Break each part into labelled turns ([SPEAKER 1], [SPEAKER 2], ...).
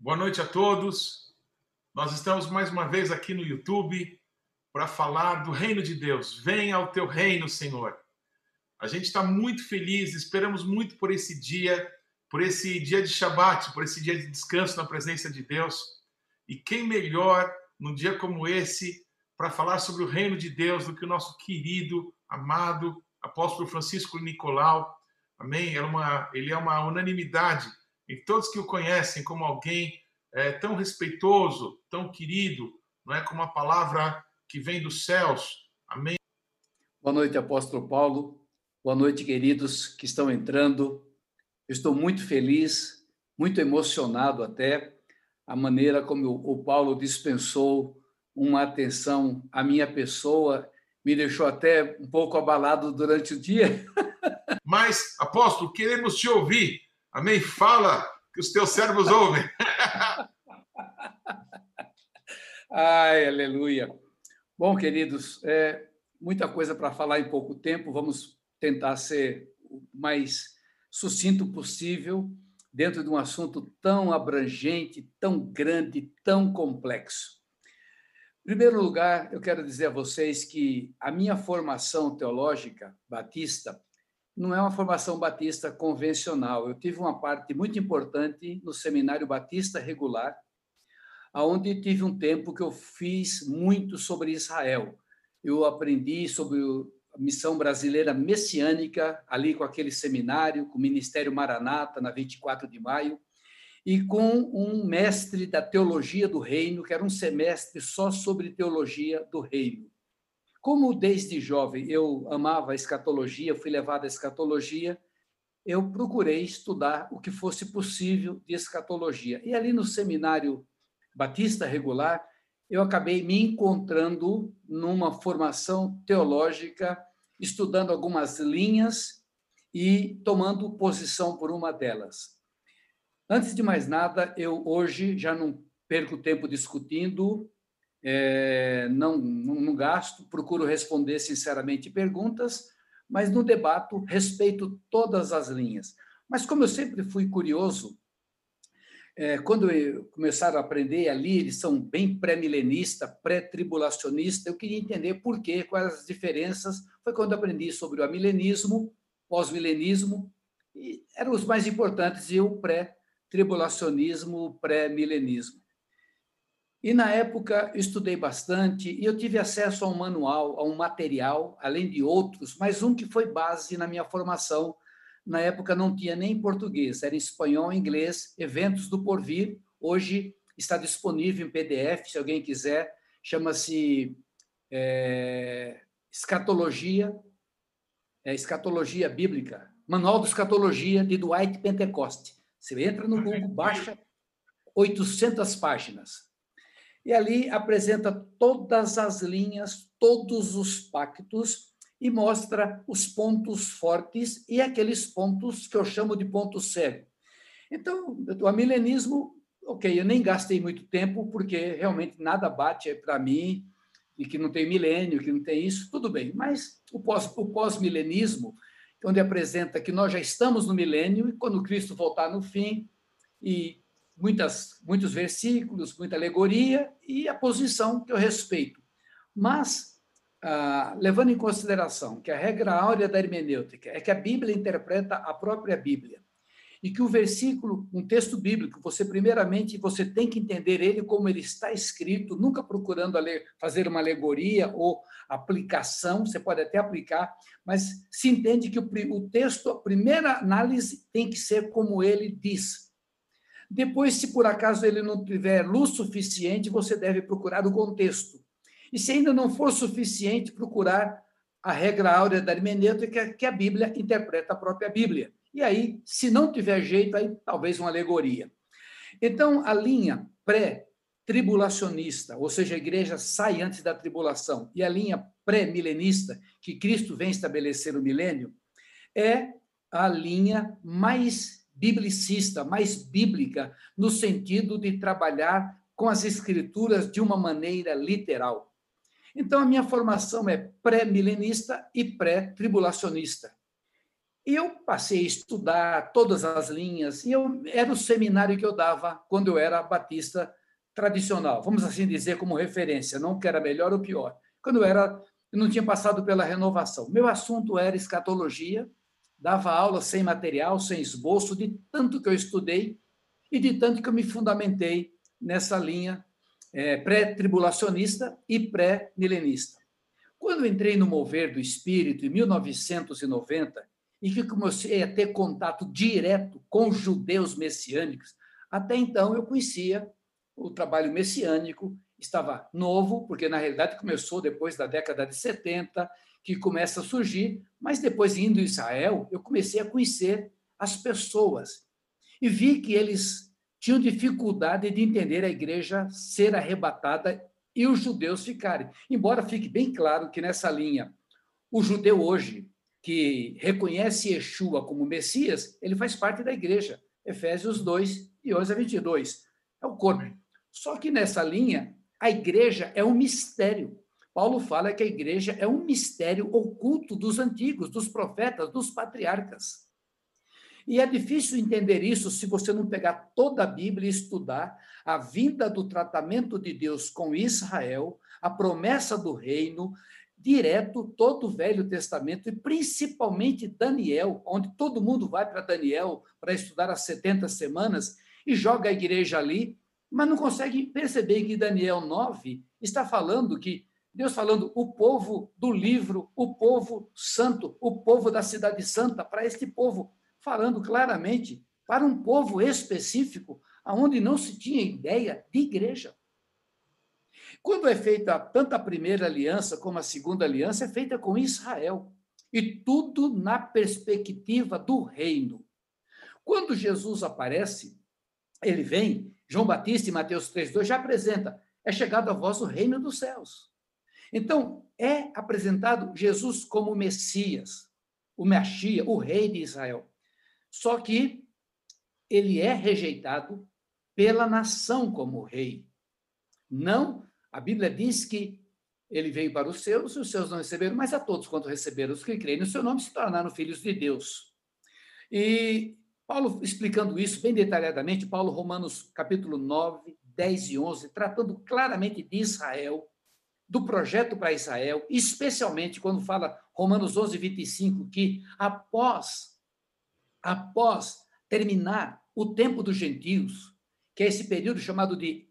[SPEAKER 1] Boa noite a todos. Nós estamos mais uma vez aqui no YouTube para falar do reino de Deus. Venha ao teu reino, Senhor. A gente está muito feliz, esperamos muito por esse dia, por esse dia de Shabat, por esse dia de descanso na presença de Deus. E quem melhor num dia como esse para falar sobre o reino de Deus do que o nosso querido, amado apóstolo Francisco Nicolau. Amém? É uma, ele é uma unanimidade em todos que o conhecem como alguém é, tão respeitoso, tão querido, não é como a palavra que vem dos céus. Amém.
[SPEAKER 2] Boa noite, apóstolo Paulo. Boa noite, queridos que estão entrando. Eu estou muito feliz, muito emocionado até a maneira como o Paulo dispensou uma atenção à minha pessoa, me deixou até um pouco abalado durante o dia.
[SPEAKER 1] Mas, apóstolo, queremos te ouvir. Amém? Fala que os teus servos ouvem.
[SPEAKER 2] Ai, aleluia. Bom, queridos, é, muita coisa para falar em pouco tempo. Vamos tentar ser o mais sucinto possível dentro de um assunto tão abrangente, tão grande, tão complexo. Em primeiro lugar, eu quero dizer a vocês que a minha formação teológica batista não é uma formação batista convencional. Eu tive uma parte muito importante no Seminário Batista Regular, aonde tive um tempo que eu fiz muito sobre Israel. Eu aprendi sobre a missão brasileira messiânica ali com aquele seminário, com o Ministério Maranata na 24 de maio, e com um mestre da teologia do reino, que era um semestre só sobre teologia do reino. Como desde jovem eu amava a escatologia, fui levado à escatologia, eu procurei estudar o que fosse possível de escatologia. E ali no seminário Batista Regular, eu acabei me encontrando numa formação teológica, estudando algumas linhas e tomando posição por uma delas. Antes de mais nada, eu hoje já não perco tempo discutindo, é, não, não, gasto, procuro responder sinceramente perguntas, mas no debate respeito todas as linhas. Mas como eu sempre fui curioso, é, quando começaram a aprender ali, eles são bem pré-milenista, pré-tribulacionista, eu queria entender por quê, quais as diferenças. Foi quando aprendi sobre o amilenismo, pós-milenismo, e eram os mais importantes, e o pré-tribulacionismo, pré-milenismo. E na época estudei bastante e eu tive acesso a um manual, a um material, além de outros, mas um que foi base na minha formação. Na época não tinha nem português, era em espanhol, inglês, Eventos do Porvir. Hoje está disponível em PDF, se alguém quiser. Chama-se é, Escatologia, é, Escatologia Bíblica, Manual de Escatologia de Dwight Pentecoste. Você entra no Google, baixa 800 páginas e ali apresenta todas as linhas, todos os pactos e mostra os pontos fortes e aqueles pontos que eu chamo de ponto cego. Então, o amilenismo, ok, eu nem gastei muito tempo, porque realmente nada bate para mim, e que não tem milênio, que não tem isso, tudo bem. Mas o pós-milenismo, pós onde apresenta que nós já estamos no milênio, e quando Cristo voltar no fim, e muitas, muitos versículos, muita alegoria e a posição que eu respeito. Mas, ah, levando em consideração que a regra áurea da hermenêutica é que a Bíblia interpreta a própria Bíblia e que o versículo, um texto bíblico, você primeiramente você tem que entender ele como ele está escrito, nunca procurando fazer uma alegoria ou aplicação, você pode até aplicar, mas se entende que o, o texto, a primeira análise tem que ser como ele diz, depois, se por acaso ele não tiver luz suficiente, você deve procurar o contexto. E se ainda não for suficiente, procurar a regra áurea da hermenêutica, que a Bíblia interpreta a própria Bíblia. E aí, se não tiver jeito, aí talvez uma alegoria. Então, a linha pré-tribulacionista, ou seja, a igreja sai antes da tribulação, e a linha pré-milenista, que Cristo vem estabelecer o milênio, é a linha mais biblicista, mais bíblica, no sentido de trabalhar com as escrituras de uma maneira literal. Então, a minha formação é pré-milenista e pré-tribulacionista. Eu passei a estudar todas as linhas, e eu, era o seminário que eu dava quando eu era batista tradicional, vamos assim dizer, como referência, não que era melhor ou pior. Quando eu era, eu não tinha passado pela renovação. Meu assunto era escatologia, dava aula sem material, sem esboço, de tanto que eu estudei e de tanto que eu me fundamentei nessa linha é, pré-tribulacionista e pré-milenista. Quando entrei no Mover do Espírito, em 1990, e que comecei a ter contato direto com judeus messiânicos, até então eu conhecia o trabalho messiânico, estava novo, porque na realidade começou depois da década de 70, que começa a surgir, mas depois indo em Israel, eu comecei a conhecer as pessoas e vi que eles tinham dificuldade de entender a igreja ser arrebatada e os judeus ficarem. Embora fique bem claro que nessa linha, o judeu hoje que reconhece Yeshua como Messias, ele faz parte da igreja. Efésios 2, e 11 a 22. É o corpo. Só que nessa linha, a igreja é um mistério. Paulo fala que a igreja é um mistério oculto dos antigos, dos profetas, dos patriarcas. E é difícil entender isso se você não pegar toda a Bíblia e estudar a vinda do tratamento de Deus com Israel, a promessa do reino, direto todo o Velho Testamento e principalmente Daniel, onde todo mundo vai para Daniel para estudar as 70 semanas e joga a igreja ali, mas não consegue perceber que Daniel 9 está falando que Deus falando o povo do livro, o povo santo, o povo da cidade santa, para este povo falando claramente para um povo específico, aonde não se tinha ideia de igreja. Quando é feita tanto a primeira aliança como a segunda aliança, é feita com Israel. E tudo na perspectiva do reino. Quando Jesus aparece, ele vem, João Batista em Mateus 3,2 já apresenta, é chegado a vós o reino dos céus. Então, é apresentado Jesus como Messias, o Messias, o rei de Israel. Só que ele é rejeitado pela nação como rei. Não, a Bíblia diz que ele veio para os seus e os seus não receberam, mas a todos quanto receberam os que creem no seu nome se tornaram filhos de Deus. E Paulo explicando isso bem detalhadamente, Paulo Romanos capítulo 9, 10 e 11, tratando claramente de Israel, do projeto para Israel, especialmente quando fala Romanos 11, 25, que após após terminar o tempo dos gentios, que é esse período chamado de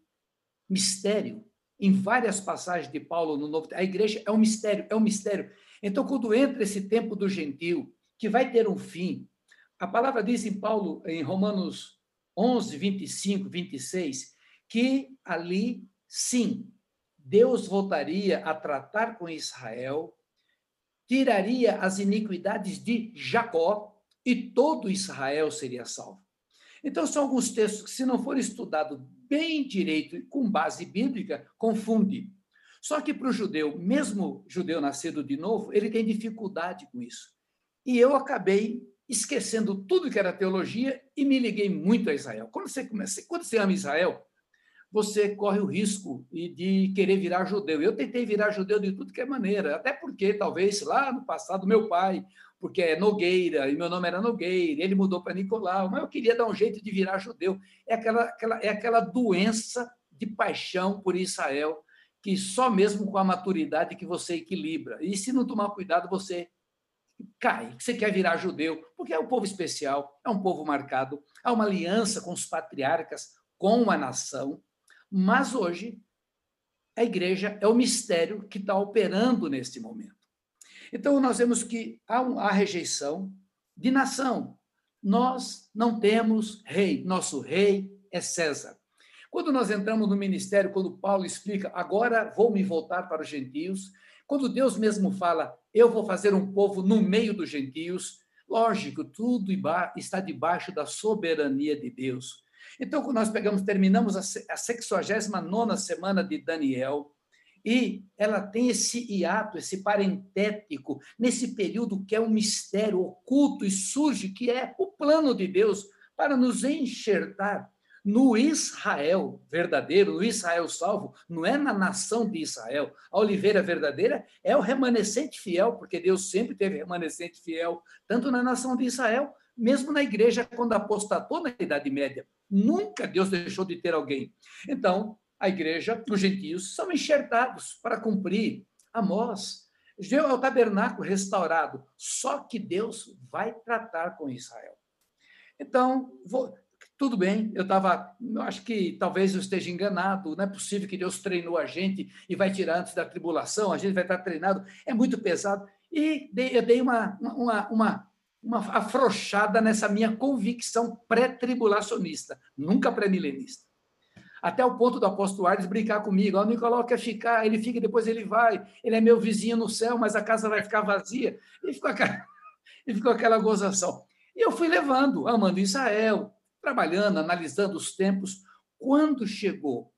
[SPEAKER 2] mistério, em várias passagens de Paulo no Novo a igreja é um mistério, é um mistério. Então, quando entra esse tempo do gentio, que vai ter um fim, a palavra diz em Paulo, em Romanos 11, 25, 26, que ali, sim, Deus voltaria a tratar com Israel, tiraria as iniquidades de Jacó, e todo Israel seria salvo. Então, são alguns textos que, se não for estudado bem direito e com base bíblica, confunde. Só que para o judeu, mesmo judeu nascido de novo, ele tem dificuldade com isso. E eu acabei esquecendo tudo que era teologia e me liguei muito a Israel. Quando você começa, quando você ama Israel, você corre o risco de querer virar judeu. Eu tentei virar judeu de tudo que é maneira, até porque talvez lá no passado meu pai porque é Nogueira, e meu nome era Nogueira, ele mudou para Nicolau, mas eu queria dar um jeito de virar judeu. É aquela, aquela, é aquela doença de paixão por Israel, que só mesmo com a maturidade que você equilibra. E se não tomar cuidado, você cai, você quer virar judeu, porque é um povo especial, é um povo marcado, há uma aliança com os patriarcas, com a nação, mas hoje a igreja é o mistério que está operando neste momento. Então, nós vemos que há a rejeição de nação. Nós não temos rei, nosso rei é César. Quando nós entramos no ministério, quando Paulo explica, agora vou me voltar para os gentios, quando Deus mesmo fala, eu vou fazer um povo no meio dos gentios, lógico, tudo está debaixo da soberania de Deus. Então, quando nós pegamos, terminamos a 69 semana de Daniel, e ela tem esse hiato, esse parentético, nesse período que é um mistério oculto e surge, que é o plano de Deus para nos enxertar no Israel verdadeiro, no Israel salvo, não é na nação de Israel. A oliveira verdadeira é o remanescente fiel, porque Deus sempre teve remanescente fiel, tanto na nação de Israel, mesmo na igreja, quando apostatou na Idade Média. Nunca Deus deixou de ter alguém. Então, a igreja, os gentios, são enxertados para cumprir Amós. É o tabernáculo restaurado. Só que Deus vai tratar com Israel. Então, vou, tudo bem, eu estava. Acho que talvez eu esteja enganado. Não é possível que Deus treinou a gente e vai tirar antes da tribulação, a gente vai estar treinado. É muito pesado. E eu dei uma, uma, uma, uma afrouxada nessa minha convicção pré-tribulacionista, nunca pré-milenista. Até o ponto do apóstolo Ares brincar comigo. O Nicolau quer ficar, ele fica, depois ele vai. Ele é meu vizinho no céu, mas a casa vai ficar vazia. E ficou aquela, e ficou aquela gozação. E eu fui levando, amando Israel, trabalhando, analisando os tempos. Quando chegou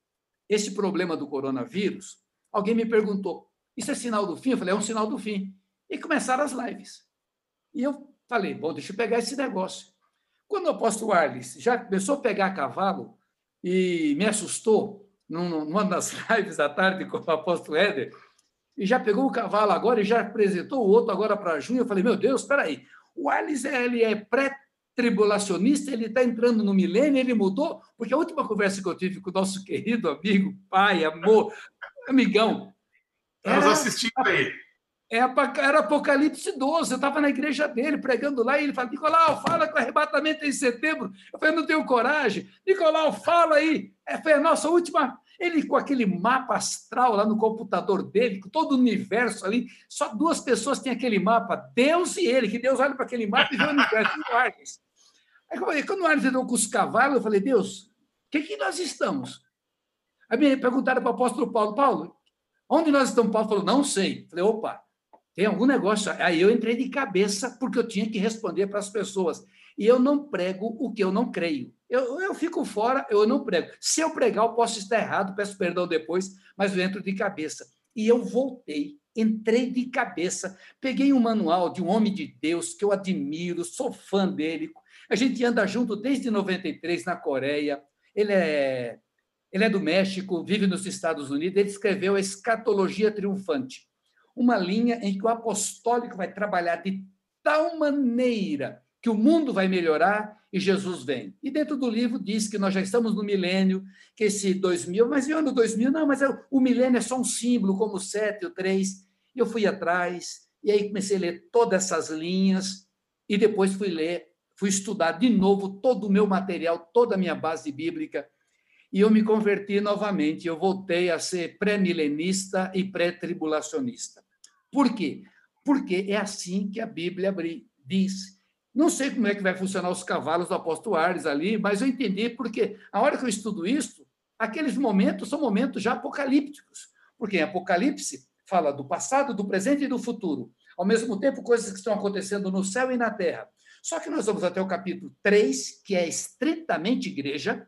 [SPEAKER 2] esse problema do coronavírus, alguém me perguntou: Isso é sinal do fim? Eu falei: É um sinal do fim. E começaram as lives. E eu falei: Bom, deixa eu pegar esse negócio. Quando o apóstolo Arles já começou a pegar cavalo e me assustou, numa das lives da tarde com o apóstolo Éder, e já pegou o cavalo agora e já apresentou o outro agora para junho. Eu falei: Meu Deus, espera aí. O Arles ele é pré tribulacionista, ele está entrando no milênio, ele mudou, porque a última conversa que eu tive com o nosso querido amigo, pai, amor, amigão.
[SPEAKER 1] Estamos assistindo aí.
[SPEAKER 2] É, era Apocalipse 12, eu estava na igreja dele, pregando lá, e ele fala: Nicolau, fala que o arrebatamento é em setembro. Eu falei: não tenho coragem. Nicolau, fala aí. É, foi a nossa última. Ele com aquele mapa astral lá no computador dele, com todo o universo ali, só duas pessoas têm aquele mapa, Deus e ele, que Deus olha para aquele mapa e vê o universo. Aí, quando o Arnes entrou com os cavalos, eu falei: Deus, o que, que nós estamos? Aí me perguntaram para o apóstolo Paulo: Paulo, onde nós estamos? Paulo falou: não sei. Eu falei: opa tem algum negócio. Aí eu entrei de cabeça porque eu tinha que responder para as pessoas. E eu não prego o que eu não creio. Eu, eu fico fora, eu não prego. Se eu pregar, eu posso estar errado, peço perdão depois, mas eu entro de cabeça. E eu voltei, entrei de cabeça, peguei um manual de um homem de Deus que eu admiro, sou fã dele. A gente anda junto desde 93 na Coreia. Ele é, ele é do México, vive nos Estados Unidos. Ele escreveu a Escatologia Triunfante uma linha em que o apostólico vai trabalhar de tal maneira que o mundo vai melhorar e Jesus vem. E dentro do livro diz que nós já estamos no milênio, que esse 2000, mas e ano 2000? Não, mas é, o milênio é só um símbolo, como o 7, o 3. E eu fui atrás, e aí comecei a ler todas essas linhas, e depois fui ler, fui estudar de novo todo o meu material, toda a minha base bíblica, e eu me converti novamente, eu voltei a ser pré-milenista e pré-tribulacionista. Por quê? Porque é assim que a Bíblia diz. Não sei como é que vai funcionar os cavalos do apóstolo Ares ali, mas eu entendi porque a hora que eu estudo isso, aqueles momentos são momentos já apocalípticos. Porque em Apocalipse fala do passado, do presente e do futuro. Ao mesmo tempo, coisas que estão acontecendo no céu e na terra. Só que nós vamos até o capítulo 3, que é estritamente igreja,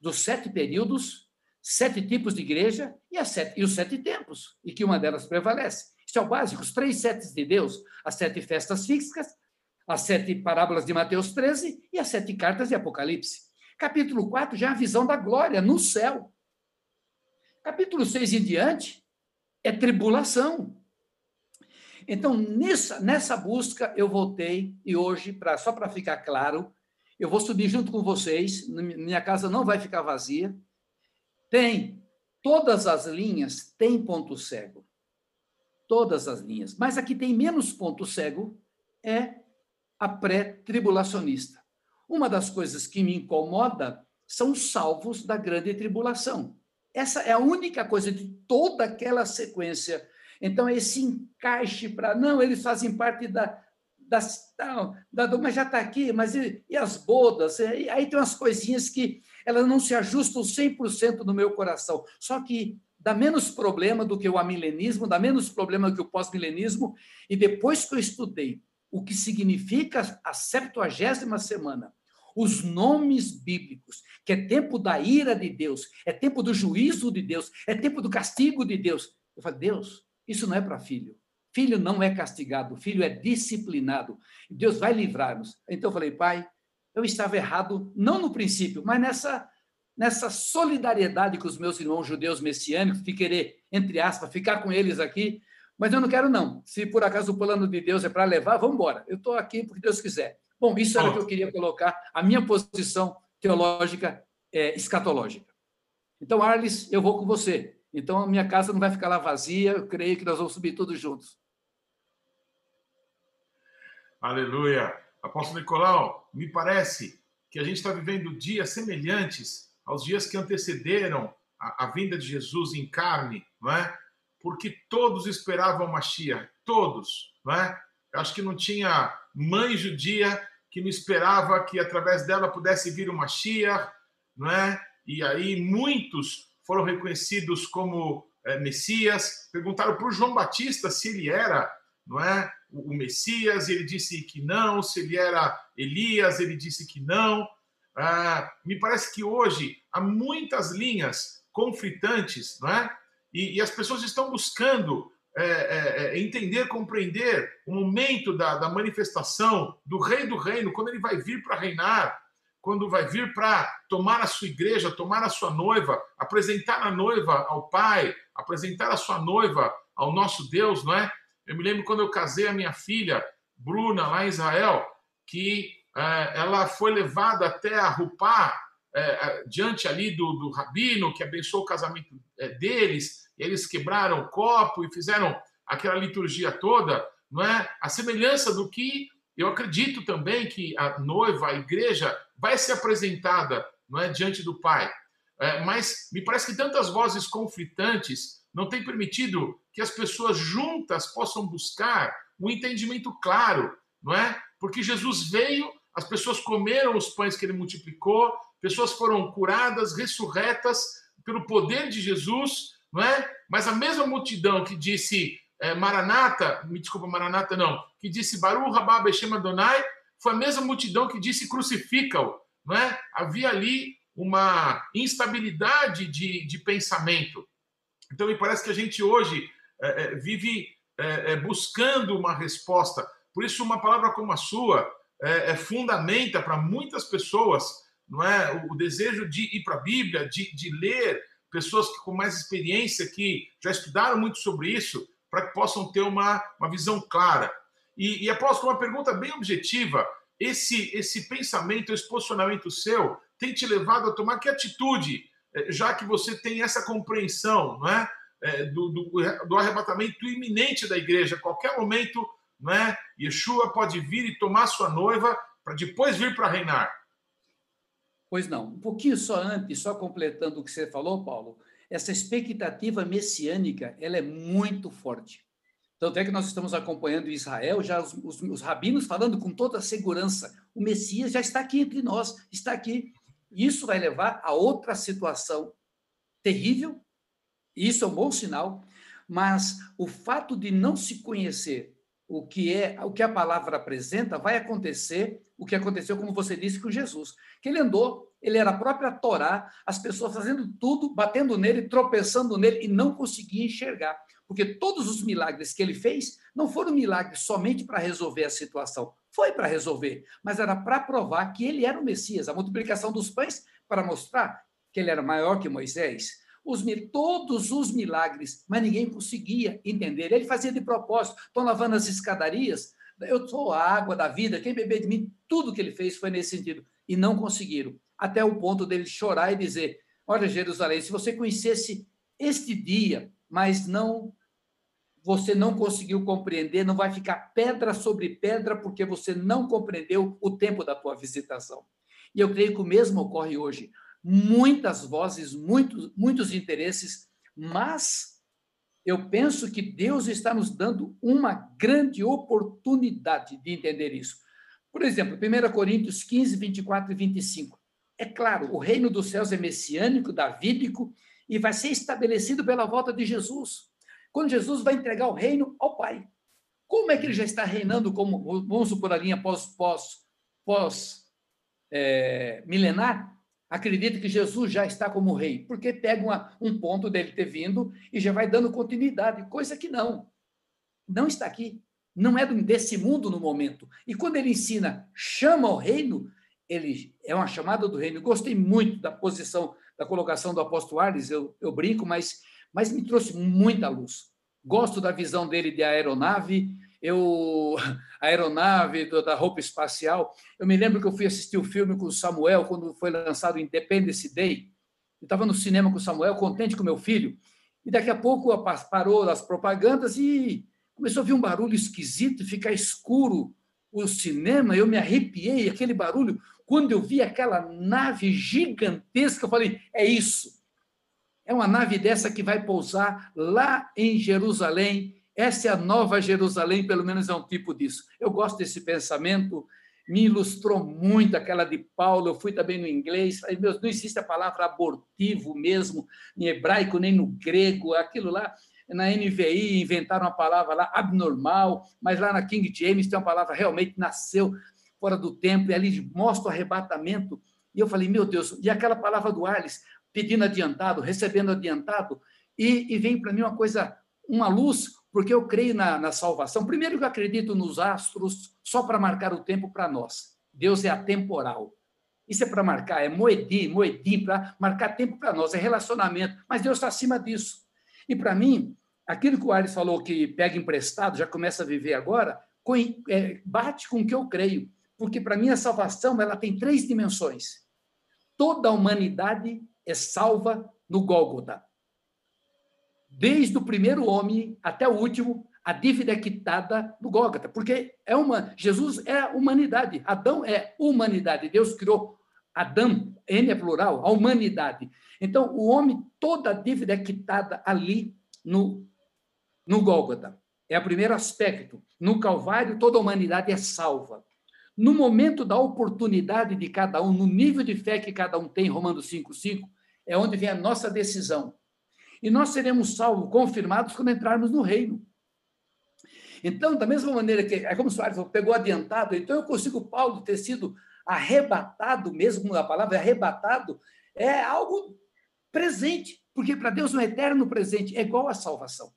[SPEAKER 2] dos sete períodos, sete tipos de igreja e, sete, e os sete tempos, e que uma delas prevalece. Isso é o básico, os três setes de Deus, as sete festas físicas, as sete parábolas de Mateus 13 e as sete cartas de Apocalipse. Capítulo 4 já é a visão da glória no céu. Capítulo 6 em diante é tribulação. Então, nessa, nessa busca, eu voltei, e hoje, pra, só para ficar claro, eu vou subir junto com vocês, minha casa não vai ficar vazia. Tem, todas as linhas têm ponto cego todas as linhas. Mas aqui tem menos ponto cego, é a pré-tribulacionista. Uma das coisas que me incomoda são os salvos da grande tribulação. Essa é a única coisa de toda aquela sequência. Então, esse encaixe para. Não, eles fazem parte da. da, da, da mas já está aqui, mas e, e as bodas? E, aí tem umas coisinhas que elas não se ajustam 100% no meu coração. Só que dá menos problema do que o amilenismo, dá menos problema do que o pós-milenismo. E depois que eu estudei o que significa a septuagésima semana, os nomes bíblicos, que é tempo da ira de Deus, é tempo do juízo de Deus, é tempo do castigo de Deus. Eu falei, Deus, isso não é para filho. Filho não é castigado, filho é disciplinado. Deus vai livrar-nos. Então eu falei, pai, eu estava errado, não no princípio, mas nessa nessa solidariedade com os meus irmãos judeus messiânicos, de querer, entre aspas, ficar com eles aqui, mas eu não quero, não. Se por acaso o plano de Deus é para levar, vamos embora. Eu estou aqui porque Deus quiser. Bom, isso era o que eu queria colocar, a minha posição teológica é, escatológica. Então, Arles, eu vou com você. Então, a minha casa não vai ficar lá vazia, eu creio que nós vamos subir todos juntos.
[SPEAKER 1] Aleluia. Apóstolo Nicolau, me parece que a gente está vivendo dias semelhantes aos dias que antecederam a, a, vinda de Jesus em carne, não é? Porque todos esperavam Mashiach, todos, não é? Eu acho que não tinha mãe judia que não esperava que através dela pudesse vir o Mashiach, não é? E aí muitos foram reconhecidos como é, Messias. Perguntaram para o João Batista se ele era, não é, o Messias. Ele disse que não. Se ele era Elias, ele disse que não. Ah, me parece que hoje há muitas linhas conflitantes, não é? E, e as pessoas estão buscando é, é, é entender, compreender o momento da, da manifestação do Rei do Reino, quando ele vai vir para reinar quando vai vir para tomar a sua igreja, tomar a sua noiva, apresentar a noiva ao Pai, apresentar a sua noiva ao nosso Deus, não é? Eu me lembro quando eu casei a minha filha, Bruna, lá em Israel, que ela foi levada até a Rupá, é, diante ali do, do rabino, que abençoou o casamento é, deles, eles quebraram o copo e fizeram aquela liturgia toda, não é? A semelhança do que eu acredito também que a noiva, a igreja, vai ser apresentada não é, diante do Pai. É, mas me parece que tantas vozes conflitantes não têm permitido que as pessoas juntas possam buscar um entendimento claro, não é? Porque Jesus veio, as pessoas comeram os pães que ele multiplicou, pessoas foram curadas, ressurretas pelo poder de Jesus, não é? Mas a mesma multidão que disse é, Maranata, me desculpa, Maranata não, que disse Baru Rabá Beshem Adonai, foi a mesma multidão que disse crucifica-o. Não é? Havia ali uma instabilidade de, de pensamento. Então, me parece que a gente hoje é, vive é, buscando uma resposta. Por isso, uma palavra como a sua é, é fundamenta para muitas pessoas não é o, o desejo de ir para a Bíblia, de, de ler, pessoas que, com mais experiência, que já estudaram muito sobre isso, para que possam ter uma, uma visão clara. E, e apóstolo, uma pergunta bem objetiva: esse, esse pensamento, esse posicionamento seu tem te levado a tomar que atitude, eh, já que você tem essa compreensão não é? é do, do, do arrebatamento iminente da igreja, a qualquer momento, não é? Yeshua pode vir e tomar sua noiva para depois vir para reinar.
[SPEAKER 2] Pois não. Um pouquinho só antes, só completando o que você falou, Paulo, essa expectativa messiânica ela é muito forte. Tanto é que nós estamos acompanhando Israel já os, os, os, rabinos falando com toda segurança: o Messias já está aqui entre nós, está aqui. Isso vai levar a outra situação terrível, isso é um bom sinal, mas o fato de não se conhecer o que é o que a palavra apresenta, vai acontecer o que aconteceu, como você disse, com Jesus. Que ele andou, ele era a própria Torá, as pessoas fazendo tudo, batendo nele, tropeçando nele e não conseguia enxergar. Porque todos os milagres que ele fez não foram milagres somente para resolver a situação. Foi para resolver, mas era para provar que ele era o Messias. A multiplicação dos pães para mostrar que ele era maior que Moisés os, todos os milagres, mas ninguém conseguia entender. Ele fazia de propósito, estão lavando as escadarias, eu sou a água da vida, quem beber de mim, tudo que ele fez foi nesse sentido. E não conseguiram. Até o ponto dele chorar e dizer: Olha, Jerusalém, se você conhecesse este dia, mas não você não conseguiu compreender, não vai ficar pedra sobre pedra porque você não compreendeu o tempo da tua visitação. E eu creio que o mesmo ocorre hoje muitas vozes, muitos, muitos interesses, mas eu penso que Deus está nos dando uma grande oportunidade de entender isso. Por exemplo, 1 Coríntios 15, 24 e 25. É claro, o reino dos céus é messiânico, davídico, e vai ser estabelecido pela volta de Jesus. Quando Jesus vai entregar o reino ao Pai. Como é que ele já está reinando como, vamos supor, a linha pós, pós, pós é, milenar? Acredita que Jesus já está como rei, porque pega uma, um ponto dele ter vindo e já vai dando continuidade, coisa que não. Não está aqui. Não é desse mundo no momento. E quando ele ensina, chama ao reino, ele é uma chamada do reino. Gostei muito da posição da colocação do apóstolo Arles, eu, eu brinco, mas, mas me trouxe muita luz. Gosto da visão dele de aeronave, eu a aeronave da roupa espacial. Eu me lembro que eu fui assistir o filme com o Samuel quando foi lançado Independence Day. Eu estava no cinema com o Samuel, contente com meu filho, e daqui a pouco parou as propagandas e começou a vir um barulho esquisito, ficar escuro o cinema, eu me arrepiei, aquele barulho. Quando eu vi aquela nave gigantesca, eu falei: é isso. É uma nave dessa que vai pousar lá em Jerusalém. Essa é a nova Jerusalém, pelo menos é um tipo disso. Eu gosto desse pensamento, me ilustrou muito aquela de Paulo. Eu fui também no inglês, falei, meu, não existe a palavra abortivo mesmo, em hebraico nem no grego, aquilo lá na NVI inventaram uma palavra lá abnormal, mas lá na King James tem uma palavra realmente nasceu fora do tempo, e ali mostra o arrebatamento. E eu falei, meu Deus, e aquela palavra do Arles, pedindo adiantado, recebendo adiantado, e, e vem para mim uma coisa, uma luz, porque eu creio na, na salvação. Primeiro eu acredito nos astros só para marcar o tempo para nós. Deus é atemporal. Isso é para marcar, é moedim, moedim, para marcar tempo para nós, é relacionamento. Mas Deus está acima disso. E para mim, aquilo que o Ares falou que pega emprestado, já começa a viver agora, é, bate com o que eu creio. Porque para mim a salvação ela tem três dimensões. Toda a humanidade é salva no Gólgota. Desde o primeiro homem até o último, a dívida é quitada no Gólgota, porque é uma Jesus é humanidade, Adão é humanidade. Deus criou Adão, N é plural, a humanidade. Então, o homem, toda a dívida é quitada ali no no Gólgota. É o primeiro aspecto. No Calvário, toda a humanidade é salva. No momento da oportunidade de cada um, no nível de fé que cada um tem, Romanos 5,5, é onde vem a nossa decisão. E nós seremos salvos, confirmados, quando entrarmos no reino. Então, da mesma maneira que, é como o Soares pegou adiantado, então eu consigo, Paulo, ter sido arrebatado, mesmo a palavra arrebatado, é algo presente, porque para Deus um eterno presente é igual à salvação.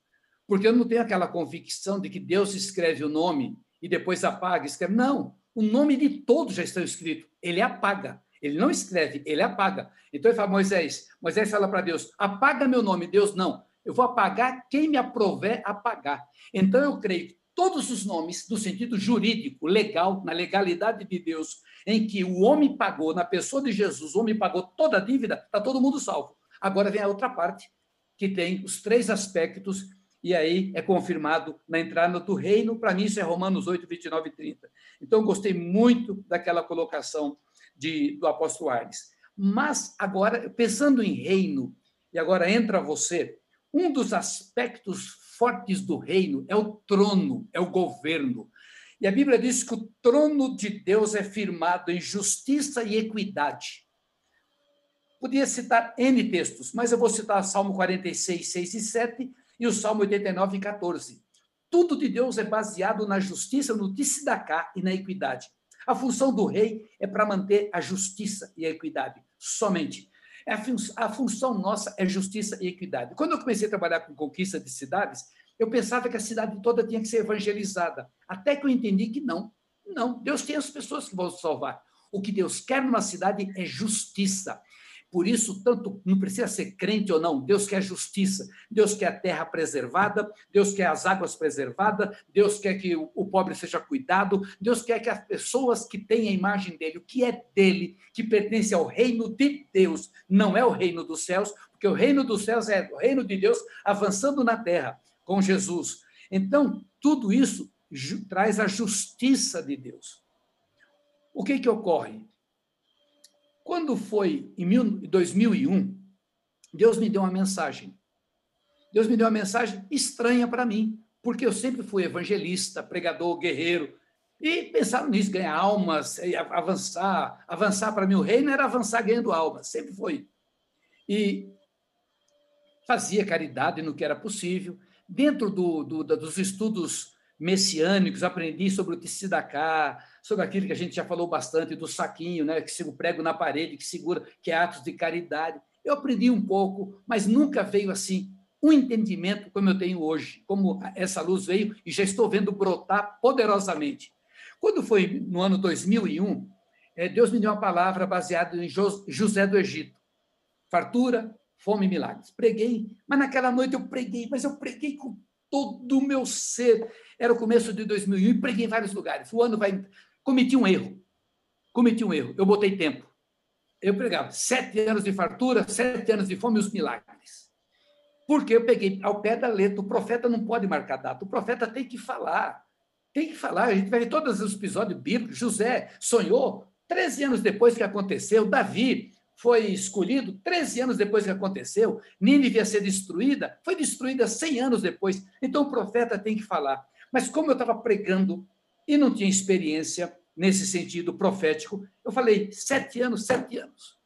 [SPEAKER 2] Porque eu não tenho aquela convicção de que Deus escreve o nome e depois apaga, escreve. Não, o nome de todos já está escrito. Ele apaga. Ele não escreve, ele apaga. Então ele fala, Moisés, Moisés fala para Deus, apaga meu nome. Deus, não. Eu vou apagar quem me aprover apagar. Então eu creio que todos os nomes, no sentido jurídico, legal, na legalidade de Deus, em que o homem pagou, na pessoa de Jesus, o homem pagou toda a dívida, está todo mundo salvo. Agora vem a outra parte, que tem os três aspectos e aí é confirmado na entrada do reino. Para mim, isso é Romanos 8, 29 e 30. Então, gostei muito daquela colocação de, do apóstolo Arnes. Mas, agora, pensando em reino, e agora entra você, um dos aspectos fortes do reino é o trono, é o governo. E a Bíblia diz que o trono de Deus é firmado em justiça e equidade. Podia citar N textos, mas eu vou citar Salmo 46, 6 e 7, e o Salmo 89, 14. Tudo de Deus é baseado na justiça, no tzedakah e na equidade. A função do rei é para manter a justiça e a equidade, somente. É a, fun a função nossa é justiça e equidade. Quando eu comecei a trabalhar com conquista de cidades, eu pensava que a cidade toda tinha que ser evangelizada. Até que eu entendi que não. Não, Deus tem as pessoas que vão salvar. O que Deus quer numa cidade é justiça. Por isso, tanto não precisa ser crente ou não, Deus quer justiça, Deus quer a terra preservada, Deus quer as águas preservadas, Deus quer que o pobre seja cuidado, Deus quer que as pessoas que têm a imagem dele, o que é dele, que pertence ao reino de Deus, não é o reino dos céus, porque o reino dos céus é o reino de Deus avançando na terra com Jesus. Então, tudo isso traz a justiça de Deus. O que que ocorre? Quando foi em 2001, Deus me deu uma mensagem. Deus me deu uma mensagem estranha para mim, porque eu sempre fui evangelista, pregador, guerreiro, e pensava nisso, ganhar almas, avançar. Avançar para mim, o reino era avançar ganhando almas, sempre foi. E fazia caridade no que era possível. Dentro do, do, dos estudos messiânicos, aprendi sobre o Tzedakah, sobre aquilo que a gente já falou bastante do saquinho, né, que segura o prego na parede, que segura, que é atos de caridade. Eu aprendi um pouco, mas nunca veio assim um entendimento como eu tenho hoje, como essa luz veio e já estou vendo brotar poderosamente. Quando foi no ano 2001, eh, Deus me deu uma palavra baseada em José do Egito. fartura, fome e milagres. Preguei, mas naquela noite eu preguei, mas eu preguei com todo o meu ser. Era o começo de 2001 e preguei em vários lugares. O ano vai. Cometi um erro. Cometi um erro. Eu botei tempo. Eu pregava sete anos de fartura, sete anos de fome e os milagres. Porque eu peguei ao pé da letra. O profeta não pode marcar data. O profeta tem que falar. Tem que falar. A gente vai ver todos os episódios bíblicos. José sonhou 13 anos depois que aconteceu. Davi foi escolhido 13 anos depois que aconteceu. Nínive ia ser destruída. Foi destruída 100 anos depois. Então o profeta tem que falar. Mas como eu estava pregando e não tinha experiência nesse sentido profético, eu falei sete anos, sete anos.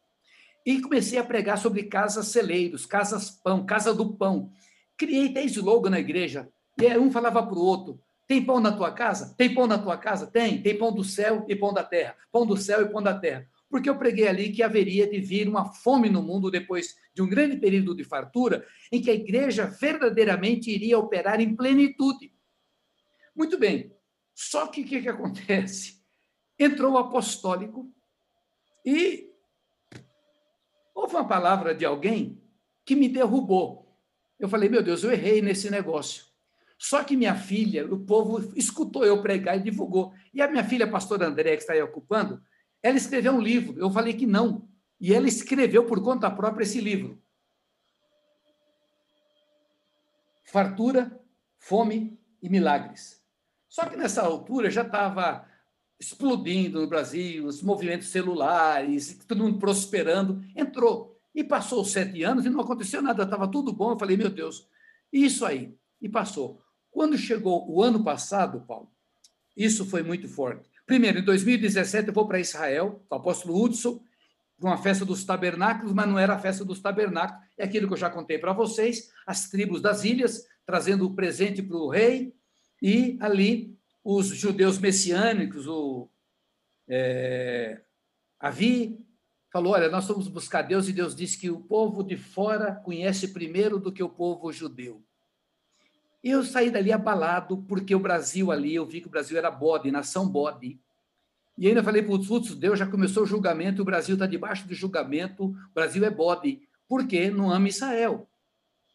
[SPEAKER 2] E comecei a pregar sobre casas celeiros, casas pão, casa do pão. Criei até slogan na igreja. E um falava para o outro: tem pão na tua casa? Tem pão na tua casa? Tem. Tem pão do céu e pão da terra. Pão do céu e pão da terra. Porque eu preguei ali que haveria de vir uma fome no mundo depois de um grande período de fartura, em que a igreja verdadeiramente iria operar em plenitude. Muito bem. Só que o que, que acontece? Entrou o apostólico e houve uma palavra de alguém que me derrubou. Eu falei, meu Deus, eu errei nesse negócio. Só que minha filha, o povo escutou eu pregar e divulgou. E a minha filha, a pastora André, que está aí ocupando, ela escreveu um livro. Eu falei que não. E ela escreveu por conta própria esse livro. Fartura, fome e milagres. Só que nessa altura já estava explodindo no Brasil, os movimentos celulares, todo mundo prosperando. Entrou. E passou sete anos e não aconteceu nada, estava tudo bom. Eu falei, meu Deus, isso aí. E passou. Quando chegou o ano passado, Paulo, isso foi muito forte. Primeiro, em 2017, eu vou para Israel, o apóstolo Hudson, para uma festa dos tabernáculos, mas não era a festa dos tabernáculos, é aquilo que eu já contei para vocês, as tribos das ilhas, trazendo o presente para o rei, e ali os judeus messiânicos, o é, Avi, falou: Olha, nós vamos buscar Deus, e Deus disse que o povo de fora conhece primeiro do que o povo judeu. Eu saí dali abalado, porque o Brasil ali, eu vi que o Brasil era bode, nação bode. E ainda falei os Deus já começou o julgamento, o Brasil está debaixo do julgamento, o Brasil é bode. Por quê? Não ama Israel.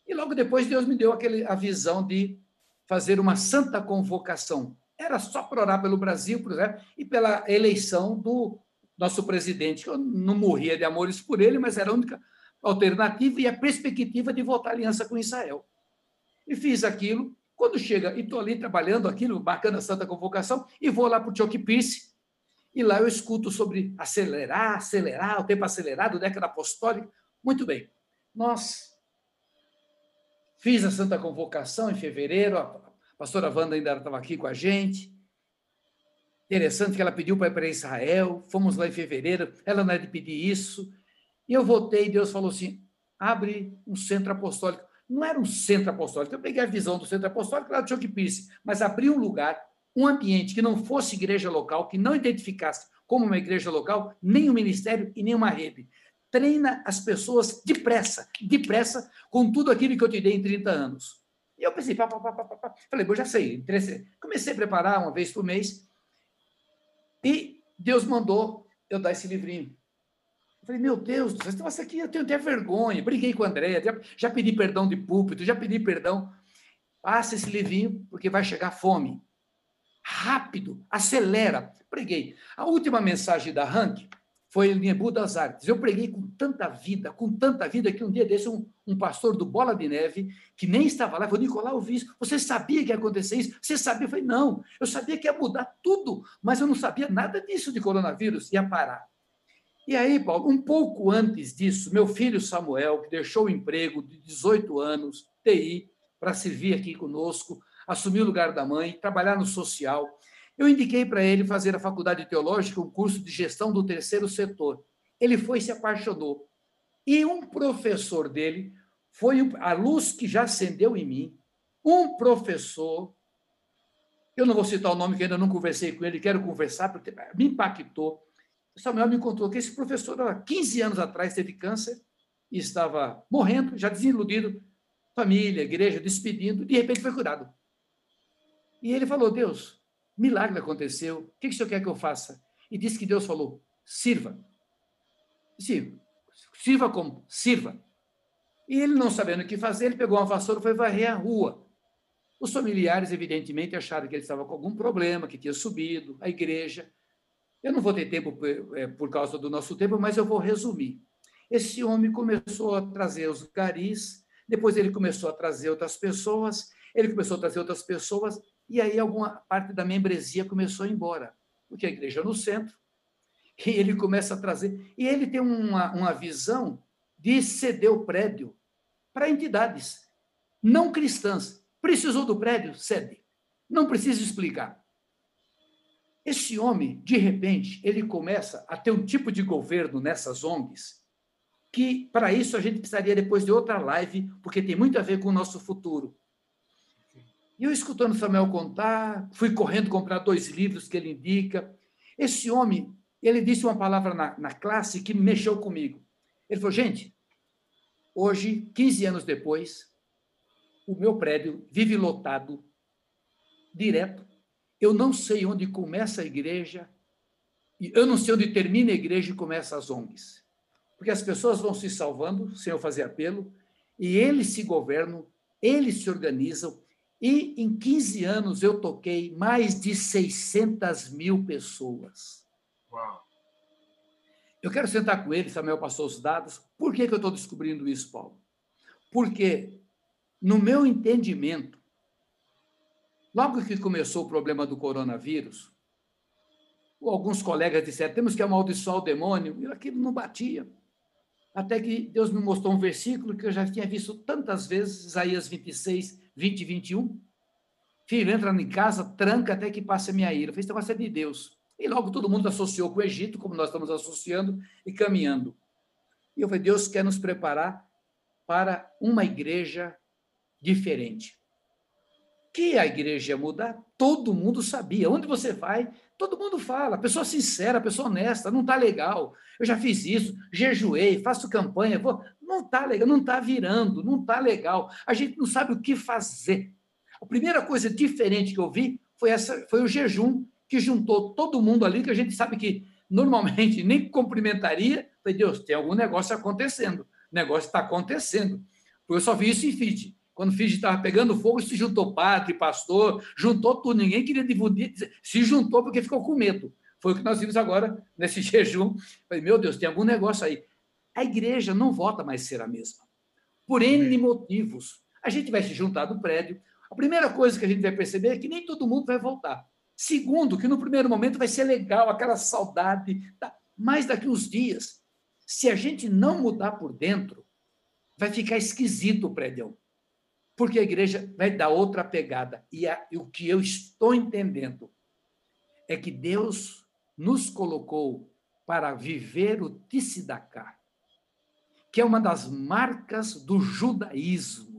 [SPEAKER 2] E logo depois Deus me deu aquele, a visão de fazer uma santa convocação. Era só para orar pelo Brasil, por exemplo, e pela eleição do nosso presidente. Eu não morria de amores por ele, mas era a única alternativa e a perspectiva de votar aliança com Israel e fiz aquilo. Quando chega, e estou ali trabalhando aquilo, marcando a Santa Convocação, e vou lá para o Choque e lá eu escuto sobre acelerar, acelerar, o tempo acelerado, década apostólica. Muito bem. Nós fiz a Santa Convocação em fevereiro, a pastora Wanda ainda estava aqui com a gente. Interessante que ela pediu para ir para Israel, fomos lá em fevereiro, ela não é de pedir isso. E eu voltei, e Deus falou assim: abre um centro apostólico não era um centro apostólico. Eu peguei a visão do centro apostólico lá do Chuck Pierce, mas abrir um lugar, um ambiente que não fosse igreja local, que não identificasse como uma igreja local, nem um ministério e nem uma rede. Treina as pessoas depressa, depressa, com tudo aquilo que eu te dei em 30 anos. E eu pensei, pá, pá, pá, pá, pá. falei, bom, já sei. Comecei a preparar uma vez por mês. E Deus mandou eu dar esse livrinho. Eu falei, meu Deus do céu, aqui eu tenho até vergonha. Briguei com a Andréia, já, já pedi perdão de púlpito, já pedi perdão. Passa esse livrinho, porque vai chegar fome. Rápido, acelera. Preguei. A última mensagem da Rank foi em Nebu das Artes. Eu preguei com tanta vida, com tanta vida, que um dia desse, um, um pastor do Bola de Neve, que nem estava lá, falou, Nicolau, eu vi isso. Você sabia que ia acontecer isso? Você sabia? Eu falei, não. Eu sabia que ia mudar tudo, mas eu não sabia nada disso de coronavírus. Ia parar. E aí, Paulo, um pouco antes disso, meu filho Samuel, que deixou o emprego de 18 anos, TI, para servir aqui conosco, assumir o lugar da mãe, trabalhar no social. Eu indiquei para ele fazer a faculdade teológica, um curso de gestão do terceiro setor. Ele foi e se apaixonou. E um professor dele foi a luz que já acendeu em mim. Um professor, eu não vou citar o nome que ainda não conversei com ele, quero conversar, porque me impactou Samuel me contou que esse professor, há 15 anos atrás, teve câncer e estava morrendo, já desiludido, família, igreja, despedindo, de repente foi curado. E ele falou: Deus, milagre aconteceu, o que, que o senhor quer que eu faça? E disse que Deus falou: sirva. Disse, sirva como? Sirva. E ele, não sabendo o que fazer, ele pegou uma vassoura e foi varrer a rua. Os familiares, evidentemente, acharam que ele estava com algum problema, que tinha subido, a igreja. Eu não vou ter tempo é, por causa do nosso tempo, mas eu vou resumir. Esse homem começou a trazer os garis, depois ele começou a trazer outras pessoas, ele começou a trazer outras pessoas, e aí alguma parte da membresia começou a ir embora, porque a igreja é no centro, e ele começa a trazer. E ele tem uma, uma visão de ceder o prédio para entidades não cristãs. Precisou do prédio? Cede. Não precisa explicar. Esse homem, de repente, ele começa a ter um tipo de governo nessas ONGs que, para isso, a gente precisaria depois de outra live, porque tem muito a ver com o nosso futuro. E eu escutando Samuel contar, fui correndo comprar dois livros que ele indica. Esse homem, ele disse uma palavra na, na classe que mexeu comigo. Ele falou, gente, hoje, 15 anos depois, o meu prédio vive lotado, direto. Eu não sei onde começa a igreja, e eu não sei onde termina a igreja e começa as ONGs. Porque as pessoas vão se salvando, sem eu fazer apelo, e eles se governam, eles se organizam, e em 15 anos eu toquei mais de 600 mil pessoas. Uau. Eu quero sentar com ele, Samuel passou os dados. Por que, que eu estou descobrindo isso, Paulo? Porque, no meu entendimento, logo que começou o problema do coronavírus, alguns colegas disseram: temos que amaldiçoar o demônio, e aquilo não batia. Até que Deus me mostrou um versículo que eu já tinha visto tantas vezes, Isaías 26, 20 e 21. Filho, entra em casa, tranca até que passe a minha ira. Fez negócio é de Deus. E logo todo mundo associou com o Egito, como nós estamos associando e caminhando. E eu falei, Deus quer nos preparar para uma igreja diferente. Que a igreja ia mudar, todo mundo sabia. Onde você vai, todo mundo fala. Pessoa sincera, pessoa honesta, não está legal. Eu já fiz isso, jejuei, faço campanha, vou... não está legal, não está virando, não está legal. A gente não sabe o que fazer. A primeira coisa diferente que eu vi foi, essa, foi o jejum, que juntou todo mundo ali, que a gente sabe que normalmente nem cumprimentaria. Falei, Deus, tem algum negócio acontecendo. O negócio está acontecendo. Eu só vi isso em Fiji. Quando o Fiji estava pegando fogo, se juntou padre, pastor, juntou tudo. Ninguém queria divulgar, se juntou porque ficou com medo. Foi o que nós vimos agora nesse jejum. Falei, meu Deus, tem algum negócio aí. A igreja não volta mais a ser a mesma. Por N motivos. A gente vai se juntar do prédio, a primeira coisa que a gente vai perceber é que nem todo mundo vai voltar. Segundo, que no primeiro momento vai ser legal, aquela saudade, tá? mas daqui uns dias, se a gente não mudar por dentro, vai ficar esquisito o prédio. Porque a igreja vai dar outra pegada. E, a, e o que eu estou entendendo é que Deus nos colocou para viver o Tissidaká, que é uma das marcas do judaísmo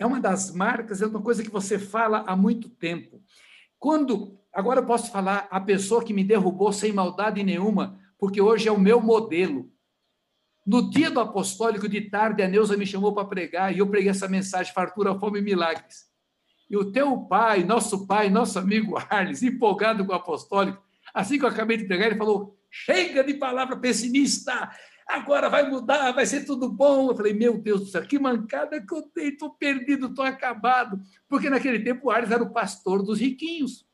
[SPEAKER 2] é uma das marcas, é uma coisa que você fala há muito tempo. Quando, agora eu posso falar, a pessoa que me derrubou sem maldade nenhuma, porque hoje é o meu modelo. No dia do apostólico de tarde, a Neuza me chamou para pregar e eu preguei essa mensagem: fartura, fome e milagres. E o teu pai, nosso pai, nosso amigo Arles, empolgado com o apostólico, assim que eu acabei de pregar, ele falou: chega de palavra pessimista, agora vai mudar, vai ser tudo bom. Eu falei, meu Deus do céu, que mancada que eu tenho, estou perdido, estou acabado. Porque naquele tempo o Ares era o pastor dos riquinhos.